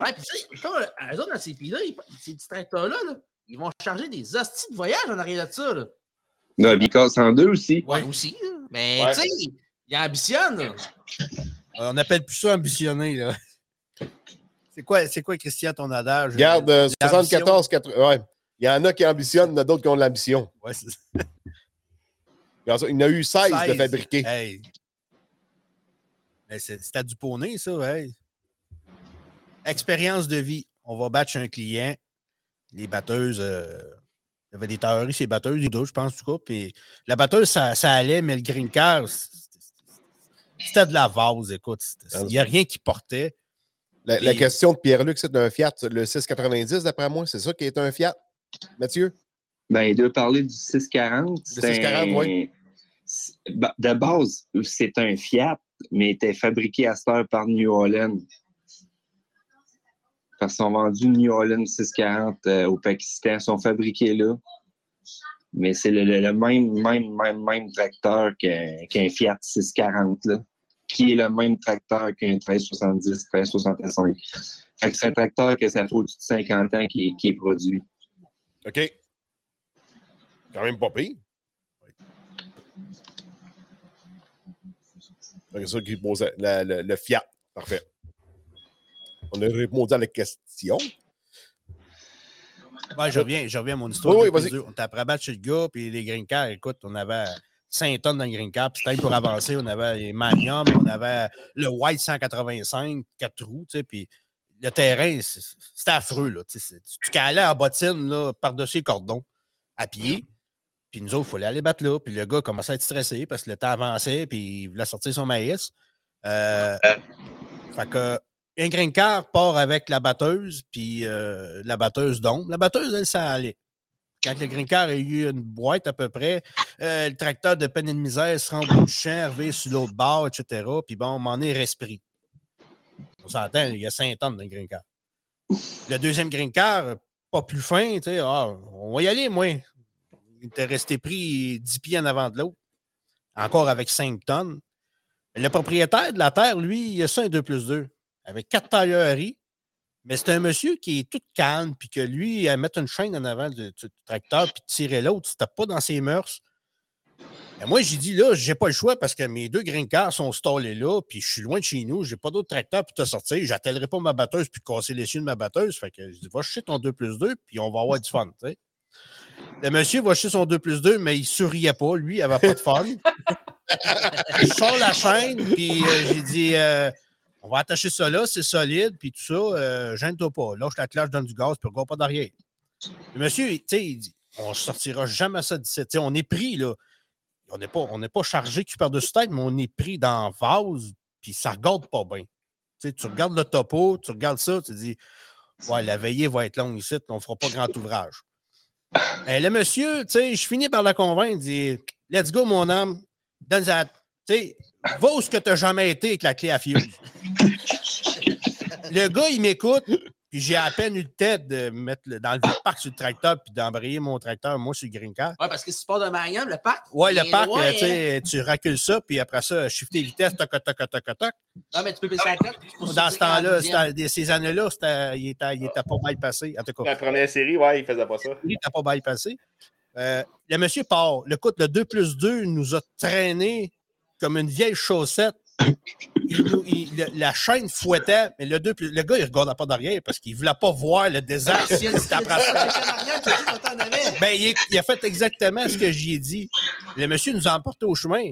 Ouais, puis tu sais, euh, eux autres, dans ces pays-là, ils- ces petits tracteurs-là, là, ils vont charger des hosties de voyage en arrière de ça. Là.
Non, puis ils cassent en deux aussi.
Ouais, aussi. là. Mais
Ouais.
tu sais, ils ambitionnent. là.
On n'appelle plus ça ambitionné, là. C'est quoi, c'est quoi, Christian, ton adage?
Regarde, euh,
L'ambition.
74, 80. Ouais. Il y en a qui ambitionnent, il y en a d'autres qui ont de l'ambition.
Ouais, c'est ça.
Il y en a eu 16, de
16.
fabriqués.
Hey. À du poney, ça, hey. Expérience de vie. On va battre chez un client. Les batteuses. euh, il y avait des théories chez les batteuses, les deux, je pense, cas. Puis la batteuse, ça, ça allait, mais le green car, c'était c'était de la vase, écoute. c'était- Il n'y a rien qui portait.
La, la question de Pierre-Luc, c'est un Fiat, le 690, d'après moi, c'est ça qui est un Fiat, Mathieu?
Ben, il doit parler du 640.
Le 640, oui.
c'est- bah, De base, c'est un Fiat, mais il était fabriqué à cette heure par New Holland. parce qu'ils sont vendus New Holland 640 euh, au Pakistan. Ils sont fabriqués là. Mais c'est le, le- le même, même, même, même tracteur qu'un Fiat 640, là, qui est le même tracteur qu'un 1370, 1365. Fait que c'est un tracteur que ça fait au-dessus de 50 ans qui est, qui est produit.
OK. Quand même pas pire. C'est ça qui posait le, Fiat. Parfait. On a répondu à la question.
Ouais, je reviens, je reviens à mon histoire.
Oui, oui.
On après abattre chez le gars, puis les green cars, écoute, on avait 5 tonnes dans le green car, puis c'était pour avancer, on avait les Magnum, on avait le White 185, 4 roues, tu sais, puis le terrain, c'était affreux, là. tu sais, c'est- Tu calais en bottine, là, par-dessus les cordons, à pied. Puis nous autres, il fallait aller battre là. Puis le gars commençait à être stressé parce que le temps avançait, puis il voulait sortir son maïs. Euh, fait que un grain car part avec la batteuse, puis euh, la batteuse d'ombre. La batteuse, elle, ça allait. Quand le green car a eu une boîte à peu près, euh, le tracteur de peine et de misère se rend au champ, arrivé sur l'autre bord, etc. Puis bon, on m'en est resprit. On s'entend, il y a 5 tonnes dans le green car. Le deuxième green car, pas plus fin, tu sais, ah, on va y aller, moi. Il était resté pris 10 pieds en avant de l'autre, encore avec 5 tonnes. Le propriétaire de la terre, lui, il a ça un 2 plus 2, avec 4 tailleries. Mais c'est un monsieur qui est tout calme, puis que lui, à mettre une chaîne en avant du, tracteur, puis tirer l'autre, c'était pas dans ses mœurs. Et moi, j'ai dit, là, j'ai pas le choix parce que mes deux green sont stallés là, puis je suis loin de chez nous, j'ai pas d'autre tracteur pour te sortir. J'attellerai pas ma batteuse puis casser l'essieu de ma batteuse. Fait que je dis, va chercher ton 2 plus 2, puis on va avoir du fun. Le monsieur va chercher son 2 plus 2, mais il souriait pas, lui, il avait pas de fun. je sors la chaîne, puis euh, j'ai dit, euh, on va attacher ça là, c'est solide, puis tout ça, euh, gêne-toi pas. Lâche la cloche, donne du gaz, puis regarde pas derrière. Le monsieur, tu sais, il dit, on sortira jamais ça d'ici. Tu sais, on est pris, là. On n'est pas, pas chargé cul par-dessus tête, mais on est pris dans vase, puis ça regarde pas bien. Tu tu regardes le topo, tu regardes ça, tu dis, ouais, la veillée va être longue ici, on ne fera pas grand ouvrage. Et le monsieur, tu sais, je finis par le convaincre, il dit, let's go, mon homme, donne ça. Tu sais, va où ce que tu n'as jamais été avec la clé à fuse. le gars, il m'écoute, puis j'ai à peine eu le tête de mettre le- dans le parc sur le tracteur, puis d'embrayer mon tracteur, moi, sur le green car.
Ouais, parce que si tu pars de Marianne, le parc.
Ouais,
il
le parc,
loin,
euh, tu
hein.
tu recules ça, puis après ça, shifter les vitesses, toc, toc, toc, toc, toc.
Non, mais tu peux baisser la pour
Dans ce temps-là, ces années-là, c'était- il était, il était pas mal passé. En tout cas,
La première série, ouais, il faisait pas ça.
il n'était pas mal passé. Euh, le monsieur part. Le coup, le 2 plus 2 nous a traîné comme une vieille chaussette. Il il- la chaîne fouettait, mais le, 2 plus, le gars, il ne regardait pas derrière parce qu'il ne voulait pas voir le désastre.
Avais.
Ben, il, il a fait exactement ce que j'y ai dit. Le monsieur nous a emportés au chemin.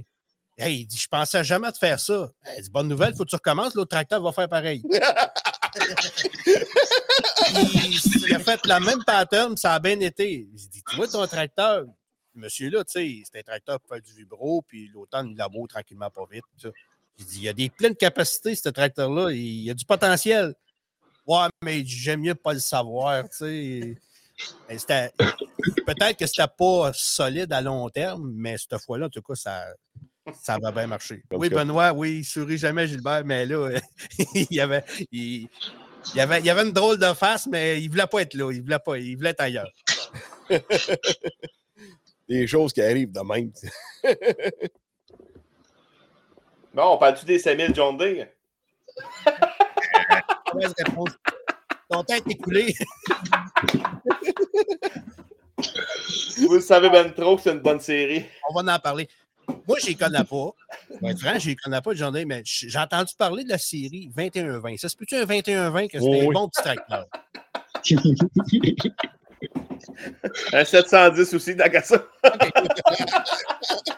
Hey, il dit Je pensais jamais te faire ça. Il dit Bonne nouvelle, il faut que tu recommences, l'autre tracteur va faire pareil. il, il a fait la même pattern, ça a bien été. Il dit Tu vois ton tracteur, monsieur-là, tu sais, c'est un tracteur pour faire du vibro, puis l'automne, il laboure tranquillement pas vite. Il dit Il y a des pleines capacités, ce tracteur-là, il y a du potentiel. Ouais, mais j'aime mieux pas le savoir, tu sais. Peut-être que c'était pas solide à long terme, mais cette fois-là, en tout cas, ça, ça va bien marcher. Oui, Benoît, oui, il sourit jamais, Gilbert, mais là, il y avait. Il, avait, il avait une drôle de face, mais il voulait pas être là. Il voulait pas, il voulait être ailleurs.
Des choses qui arrivent de même.
Bon, on parle-tu des 5000 John Day?
Mauvaise réponse. Ton temps est écoulé.
Vous le savez ben trop que c'est une bonne série.
On va en parler. Moi, je ne les connais pas. Être franc, je ne les connais pas, j'en ai, mais j'ai entendu parler de la série 21-20. Ça se peut-tu un 21-20 que c'est
Oui,
un
oui.
bon petit tracteur?
Un 710 aussi, ça.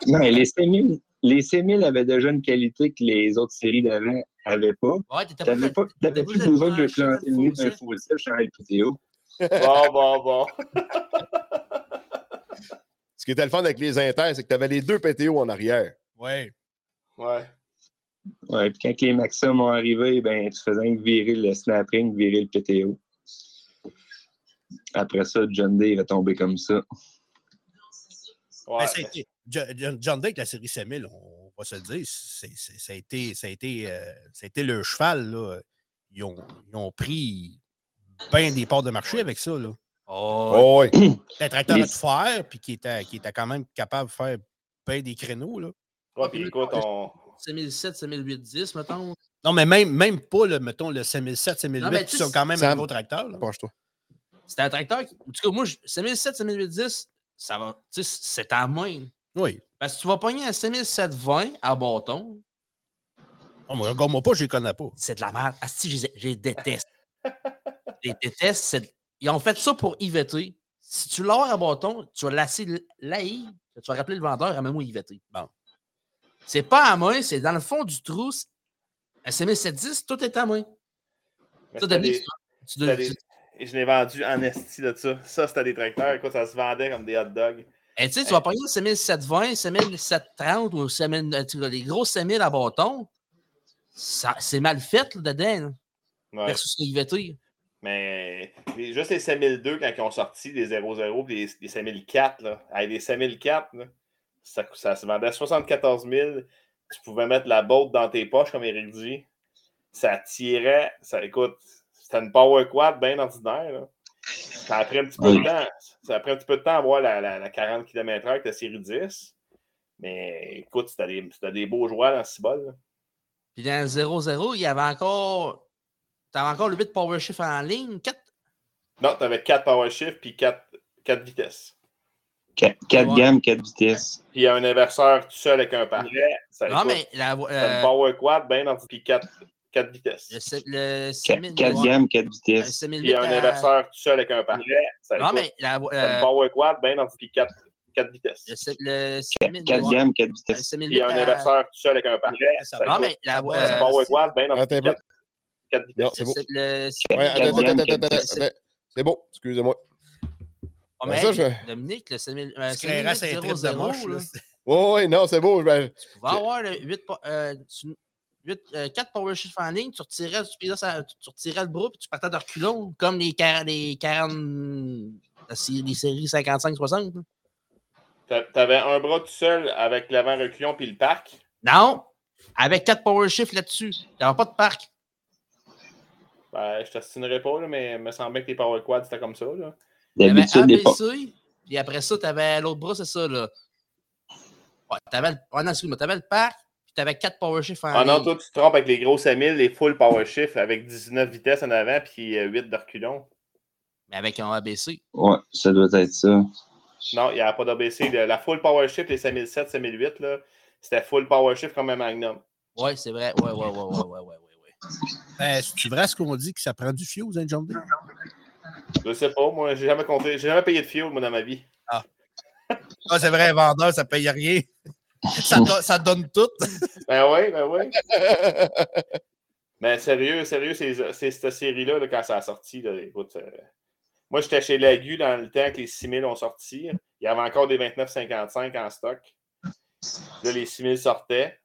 Non, les C1000, les C1000 avaient déjà une qualité que les autres séries d'avant n'avaient pas.
Ouais,
n'avais pas, t'avais plus besoin de planter le
le
nez d'un
full
full set, changer le PTO.
Bon, bon, bon.
Ce qui était le fun avec les inters, c'est que tu avais les deux PTO en arrière.
Oui.
Ouais.
Ouais, puis quand les Maxim ont arrivé, ben, tu faisais virer le snap ring, virer le PTO. Après ça, John Day va tomber comme ça.
Ouais.
Ben, John Dick, la série 5000, on va se le dire, c'est- c'est- ça, a été, ça, a été, euh, ça a été le cheval. Là. Ils, ont, ils ont pris bien des parts de marché avec ça. Là.
Oh,
Oh, oui.
Un tracteur tout faire, puis qui était, qui était quand même capable de faire bien des créneaux. Là.
Ouais, puis écoute, on.
5007, 5008, 10, mettons.
Non, mais même, même pas, le, mettons, le 5007, 5008,
Non, mais
qui
tu
sont quand même un gros tracteur. là.
C'était un tracteur. qui- En tout cas, moi, je- 5007, 5008, 10, ça va. Tu sais, c'est à main.
Oui.
Parce que tu vas pogner un 5720 à bâton,
Oh, moi, regarde-moi pas, je les connais pas.
c'est de la merde. Ah, si, je les- je les déteste. je les déteste. c'est- Ils ont fait ça pour IVT. Si tu l'as à bâton, tu vas lasser l'AI, tu vas rappeler le vendeur, amène-moi IVT. Bon. C'est pas à main, c'est dans le fond du trou. c'est- Un 5710, tout est à main.
mais
Ça, Dominique,
des-
tu- tu tu-
Et je l'ai vendu en esti de ça. Ça, c'était des tracteurs. Écoute, ça se vendait comme des hot dogs.
Eh, tu sais, tu vas pogner 5720, 5730 ou 7000, euh, tu vois, les gros 7000 à bâton. C'est mal fait là, dedans, là,
Ouais.
versus le IVT.
Mais les- juste les 5002 quand ils ont sorti les 00 puis les, les 5004, là, avec les 5004, là, ça, ça se vendait à 74 000. Tu pouvais mettre la botte dans tes poches, comme Eric dit. Ça tirait. Ça, écoute, c'était une Power Quad bien ordinaire. là. Ça a pris un petit peu de temps. Ça a pris un petit peu de temps à avoir la, la, la 40 km/h avec la série 10. Mais écoute, c'était des, beaux joueurs dans ce bol.
Puis dans le 0-0, il y avait encore. Tu avais encore le 8 Power Shift en ligne. 4...
Non, tu avais 4 Power Shift puis 4, 4 vitesses.
4,
Ouais.
gammes, 4 vitesses.
Puis un inverseur tout seul avec un. Ça,
Non,
écoute,
mais la, euh,
une Power Quad, bien dans puis 4, 4 vitesses.
le, se- le
4,
6000
gammes, 4
le
vitesses.
6008
Puis un
à-
inverseur tout seul avec un. Ça,
Non, mais la,
c'est
euh,
Power Quad, bien dans puis 4, 4 vitesses.
le, se- le
4,
6000
gammes, 4
le
vitesses.
6008
Puis un inverseur tout seul avec un
Ça,
Non, mais la,
c'est une Power Quad, bien dans puis
peu.
4, 4
Non,
vitesses.
c'est beau.
le- le
Ouais,
6000
attends, attends,
gammes,
attends,
quatre
attends,
vitesses.
attends. C'est beau, excusez-moi.
Ah,
Ben,
mais
ça, je-
Dominique, le 6000 euh, 6008
un trip de
00,
moche.
Oui, oui, non, c'est beau.
tu vas avoir le 8, po- euh, tu- 8, euh, 4 Power Shift en ligne, tu retirais, tu, puis là, ça- tu- retirais le bras puis tu partais de reculons, comme les 40, les 40 la sé- les séries 55-60. là.
T'a- T'avais un bras tout seul avec l'avant reculon puis le parc?
Non, avec 4 Power Shift là-dessus. Il n'y avait pas de parc.
Ben, je t'astinerai pas, là, mais il me semblait que les Power Quad, c'était comme ça. Là.
D'habitude,
ABC, puis après ça, tu avais l'autre bras, c'est ça. Là. Ouais, t'avais le, ouais, non, excuse-moi, t'avais le parc, tu avais 4 Power Shift en
Ah non, toi, tu te trompes avec les gros 5000, les full Power Shift avec 19 vitesses en avant puis euh, 8 de reculon.
Mais avec un ABC.
Ouais, ça doit être ça.
Non, il n'y a pas d'ABC. La full Power Shift, les 5007, 5008, là, c'était full Power Shift comme un Magnum.
Ouais, c'est vrai. Ouais, ouais, ouais, ouais, ouais, ouais, ouais. ouais.
Ben, C'est vrai ce qu'on dit que ça prend du fuse, un John Deere?
Je sais pas, moi, j'ai jamais compté, j'ai jamais payé de fuel, moi, dans ma vie.
Ah, c'est vrai, un vendeur, ça paye rien. Ça, do- ça donne tout.
Ben oui, ben oui. Mais sérieux, sérieux, c'est cette série-là, là, quand ça a sorti, écoute, euh, moi, j'étais chez Lagu dans le temps que les 6000 ont sorti. Il y avait encore des 29,55 en stock. Là, les 6000 sortaient.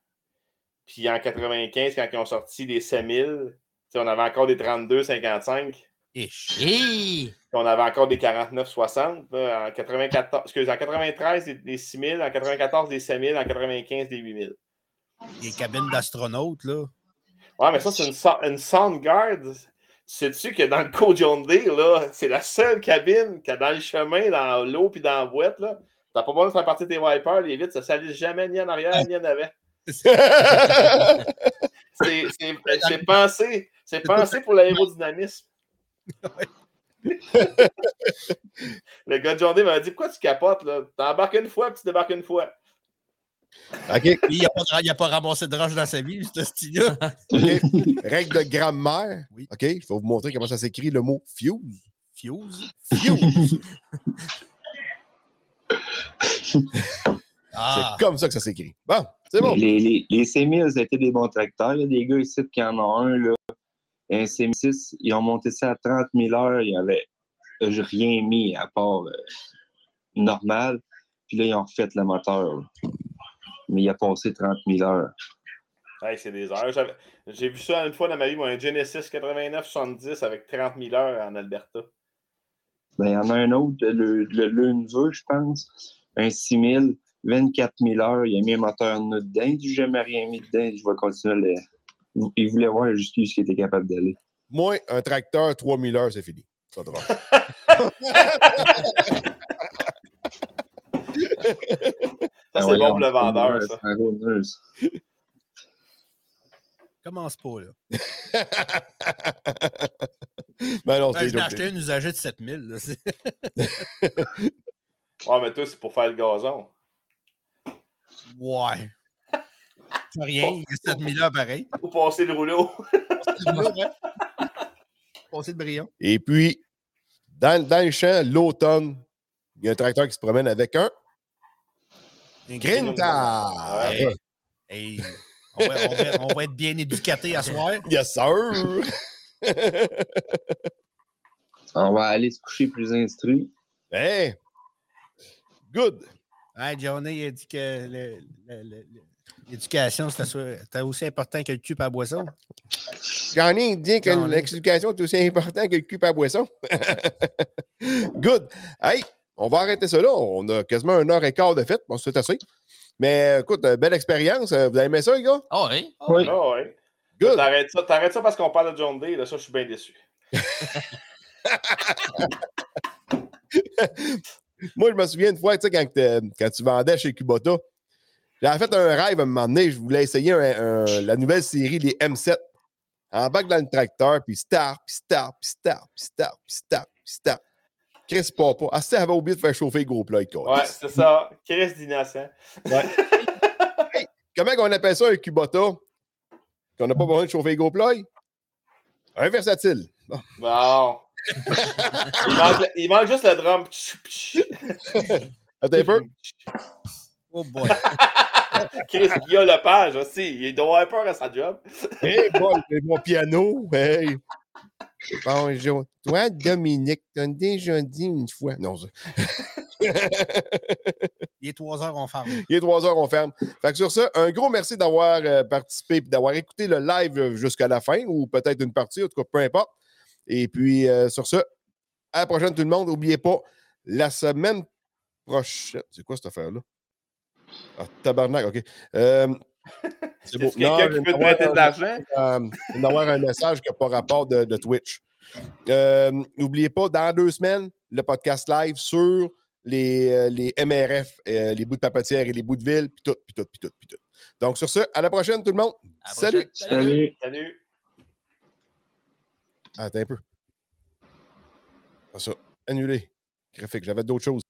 Puis en 95, quand ils ont sorti les 7000, tu sais, on avait encore des 32,55. On avait encore des 49,60. là, En 94, excuse, en 93, des, des 6000, en 94, des 5000, en 95, des 8000.
Les cabines d'astronautes, là.
Ouais, mais ça, c'est une, une Soundguard. Sais-tu que dans le Co John Deere, là, c'est la seule cabine que dans le chemin, dans l'eau puis dans la boîte, là, t'as pas besoin de faire partie de tes wipers, les vitres, ça s'alise jamais ni en arrière ni en avant. C'est pensé. C'est pensé pour l'aérodynamisme. Le gars de John Deere m'a dit Pourquoi tu capotes là? T'embarques une fois puis tu débarques une fois.
OK.
Il n'a pas, pas ramassé de roche dans sa vie, ce style-là.
Règle de grammaire.
Oui.
OK. Il faut vous montrer comment ça s'écrit le mot fuse.
Fuse.
Fuse.
Ah,
C'est comme ça que ça s'écrit. Bon, c'est bon.
Les, les, les C1000, c'était des bons tracteurs. Il y a des gars ici qui en ont un. Là. Un C6, ils ont monté ça à 30 000 heures. Ils n'avaient rien mis à part euh, normal. Puis là, ils ont refait le moteur. là. Mais il a passé 30 000 heures.
Hey, c'est des heures. J'ai vu ça une fois dans ma vie, un Genesis 8970 avec 30 000 heures en Alberta.
Ben, il y en a un autre, le, le, neveu, je pense. Un 6000, 24 000 heures. Il a mis un moteur dedans. Il dit jamais rien mis dedans. Je vais continuer à le. Il voulait voir jusqu'où il était capable d'aller.
Moi, un tracteur, 3000 heures, c'est fini. Ça drôle.
Ça, c'est bon pour le vendeur, ça.
Commence pas, là.
ben non,
Ben, acheté un usager de 7000. Là. c'est-
Ouais, mais toi, c'est pour faire le gazon.
Ouais. C'est rien, il y a 7000 heures pareil.
Pour passer le rouleau.
Passer le brillant.
Et puis, dans, dans le champ, l'automne, il y a un tracteur qui se promène avec un Grinta.
Hey. Hey, on, va, on va- on va être bien éducatés à soir.
Yes, sir!
On va aller se coucher plus instruit.
hey! Good!
Hey, Johnny a dit que le- le- le- le- l'éducation, c'était aussi important que le cul à boisson.
J'en ai dit que l'explication est aussi importante que le cul à boisson. Good! Hey! On va arrêter ça là. On a quasiment une heure et quart de fête. Bon, c'est assez. Mais écoute, euh, belle expérience. Euh, Vous avez aimé ça, les gars?
Ah oui.
Oui.
Ah ouais.
Good!
T'arrêtes ça, t'arrêtes ça parce qu'on parle de John Day. Là, ça, je suis bien déçu.
Moi, je me souviens une fois, tu sais, quand, t'es- quand tu vendais chez Kubota, j'avais fait un rêve à un moment donné. Je voulais essayer un- un- la nouvelle série, les M7. En bac dans le tracteur, puis start, puis start, puis start, puis start, puis start, puis start. Chris Papa. Ah, ça avait oublié de faire chauffer le gros plat.
Ouais, c'est ça. Chris d'innocent.
Comment on appelle ça un Kubota? Qu'on n'a pas besoin de chauffer le gros? Un versatile. Bon.
Bon. il, manque, il manque juste le drum.
Attends un peu.
Oh boy.
Chris Guillaume Lepage aussi. Il doit avoir peur à sa job.
Hey, bon, c'est mon piano. Hey. Bonjour. Toi, Dominique, t'as déjà dit une fois. Non, ça-
Il est 3 heures, on ferme.
il est 3 heures, on ferme. Fait que sur ça, un gros merci d'avoir euh, participé et d'avoir écouté le live euh, jusqu'à la fin, ou peut-être une partie, en tout cas, peu importe. Et puis, euh, sur ça, à la prochaine, tout le monde. N'oubliez pas, la semaine prochaine. C'est quoi cette affaire-là? Ah, tabarnak, OK. Euh, c'est beau.
Quelqu'un qui peut te prêter de
un-
l'argent?
euh, d'avoir un message qui n'a pas rapport de, de Twitch. Euh, N'oubliez pas, dans deux semaines, le podcast live sur les, les MRF, euh, les bouts de papetière et les bouts de ville, puis tout, puis tout, puis tout, puis tout. Donc, sur ce, à la prochaine, tout le monde.
À
Salut!
prochaine.
Salut.
Salut.
Attends un peu. Pas ça. Annulé. Graphique. J'avais d'autres choses.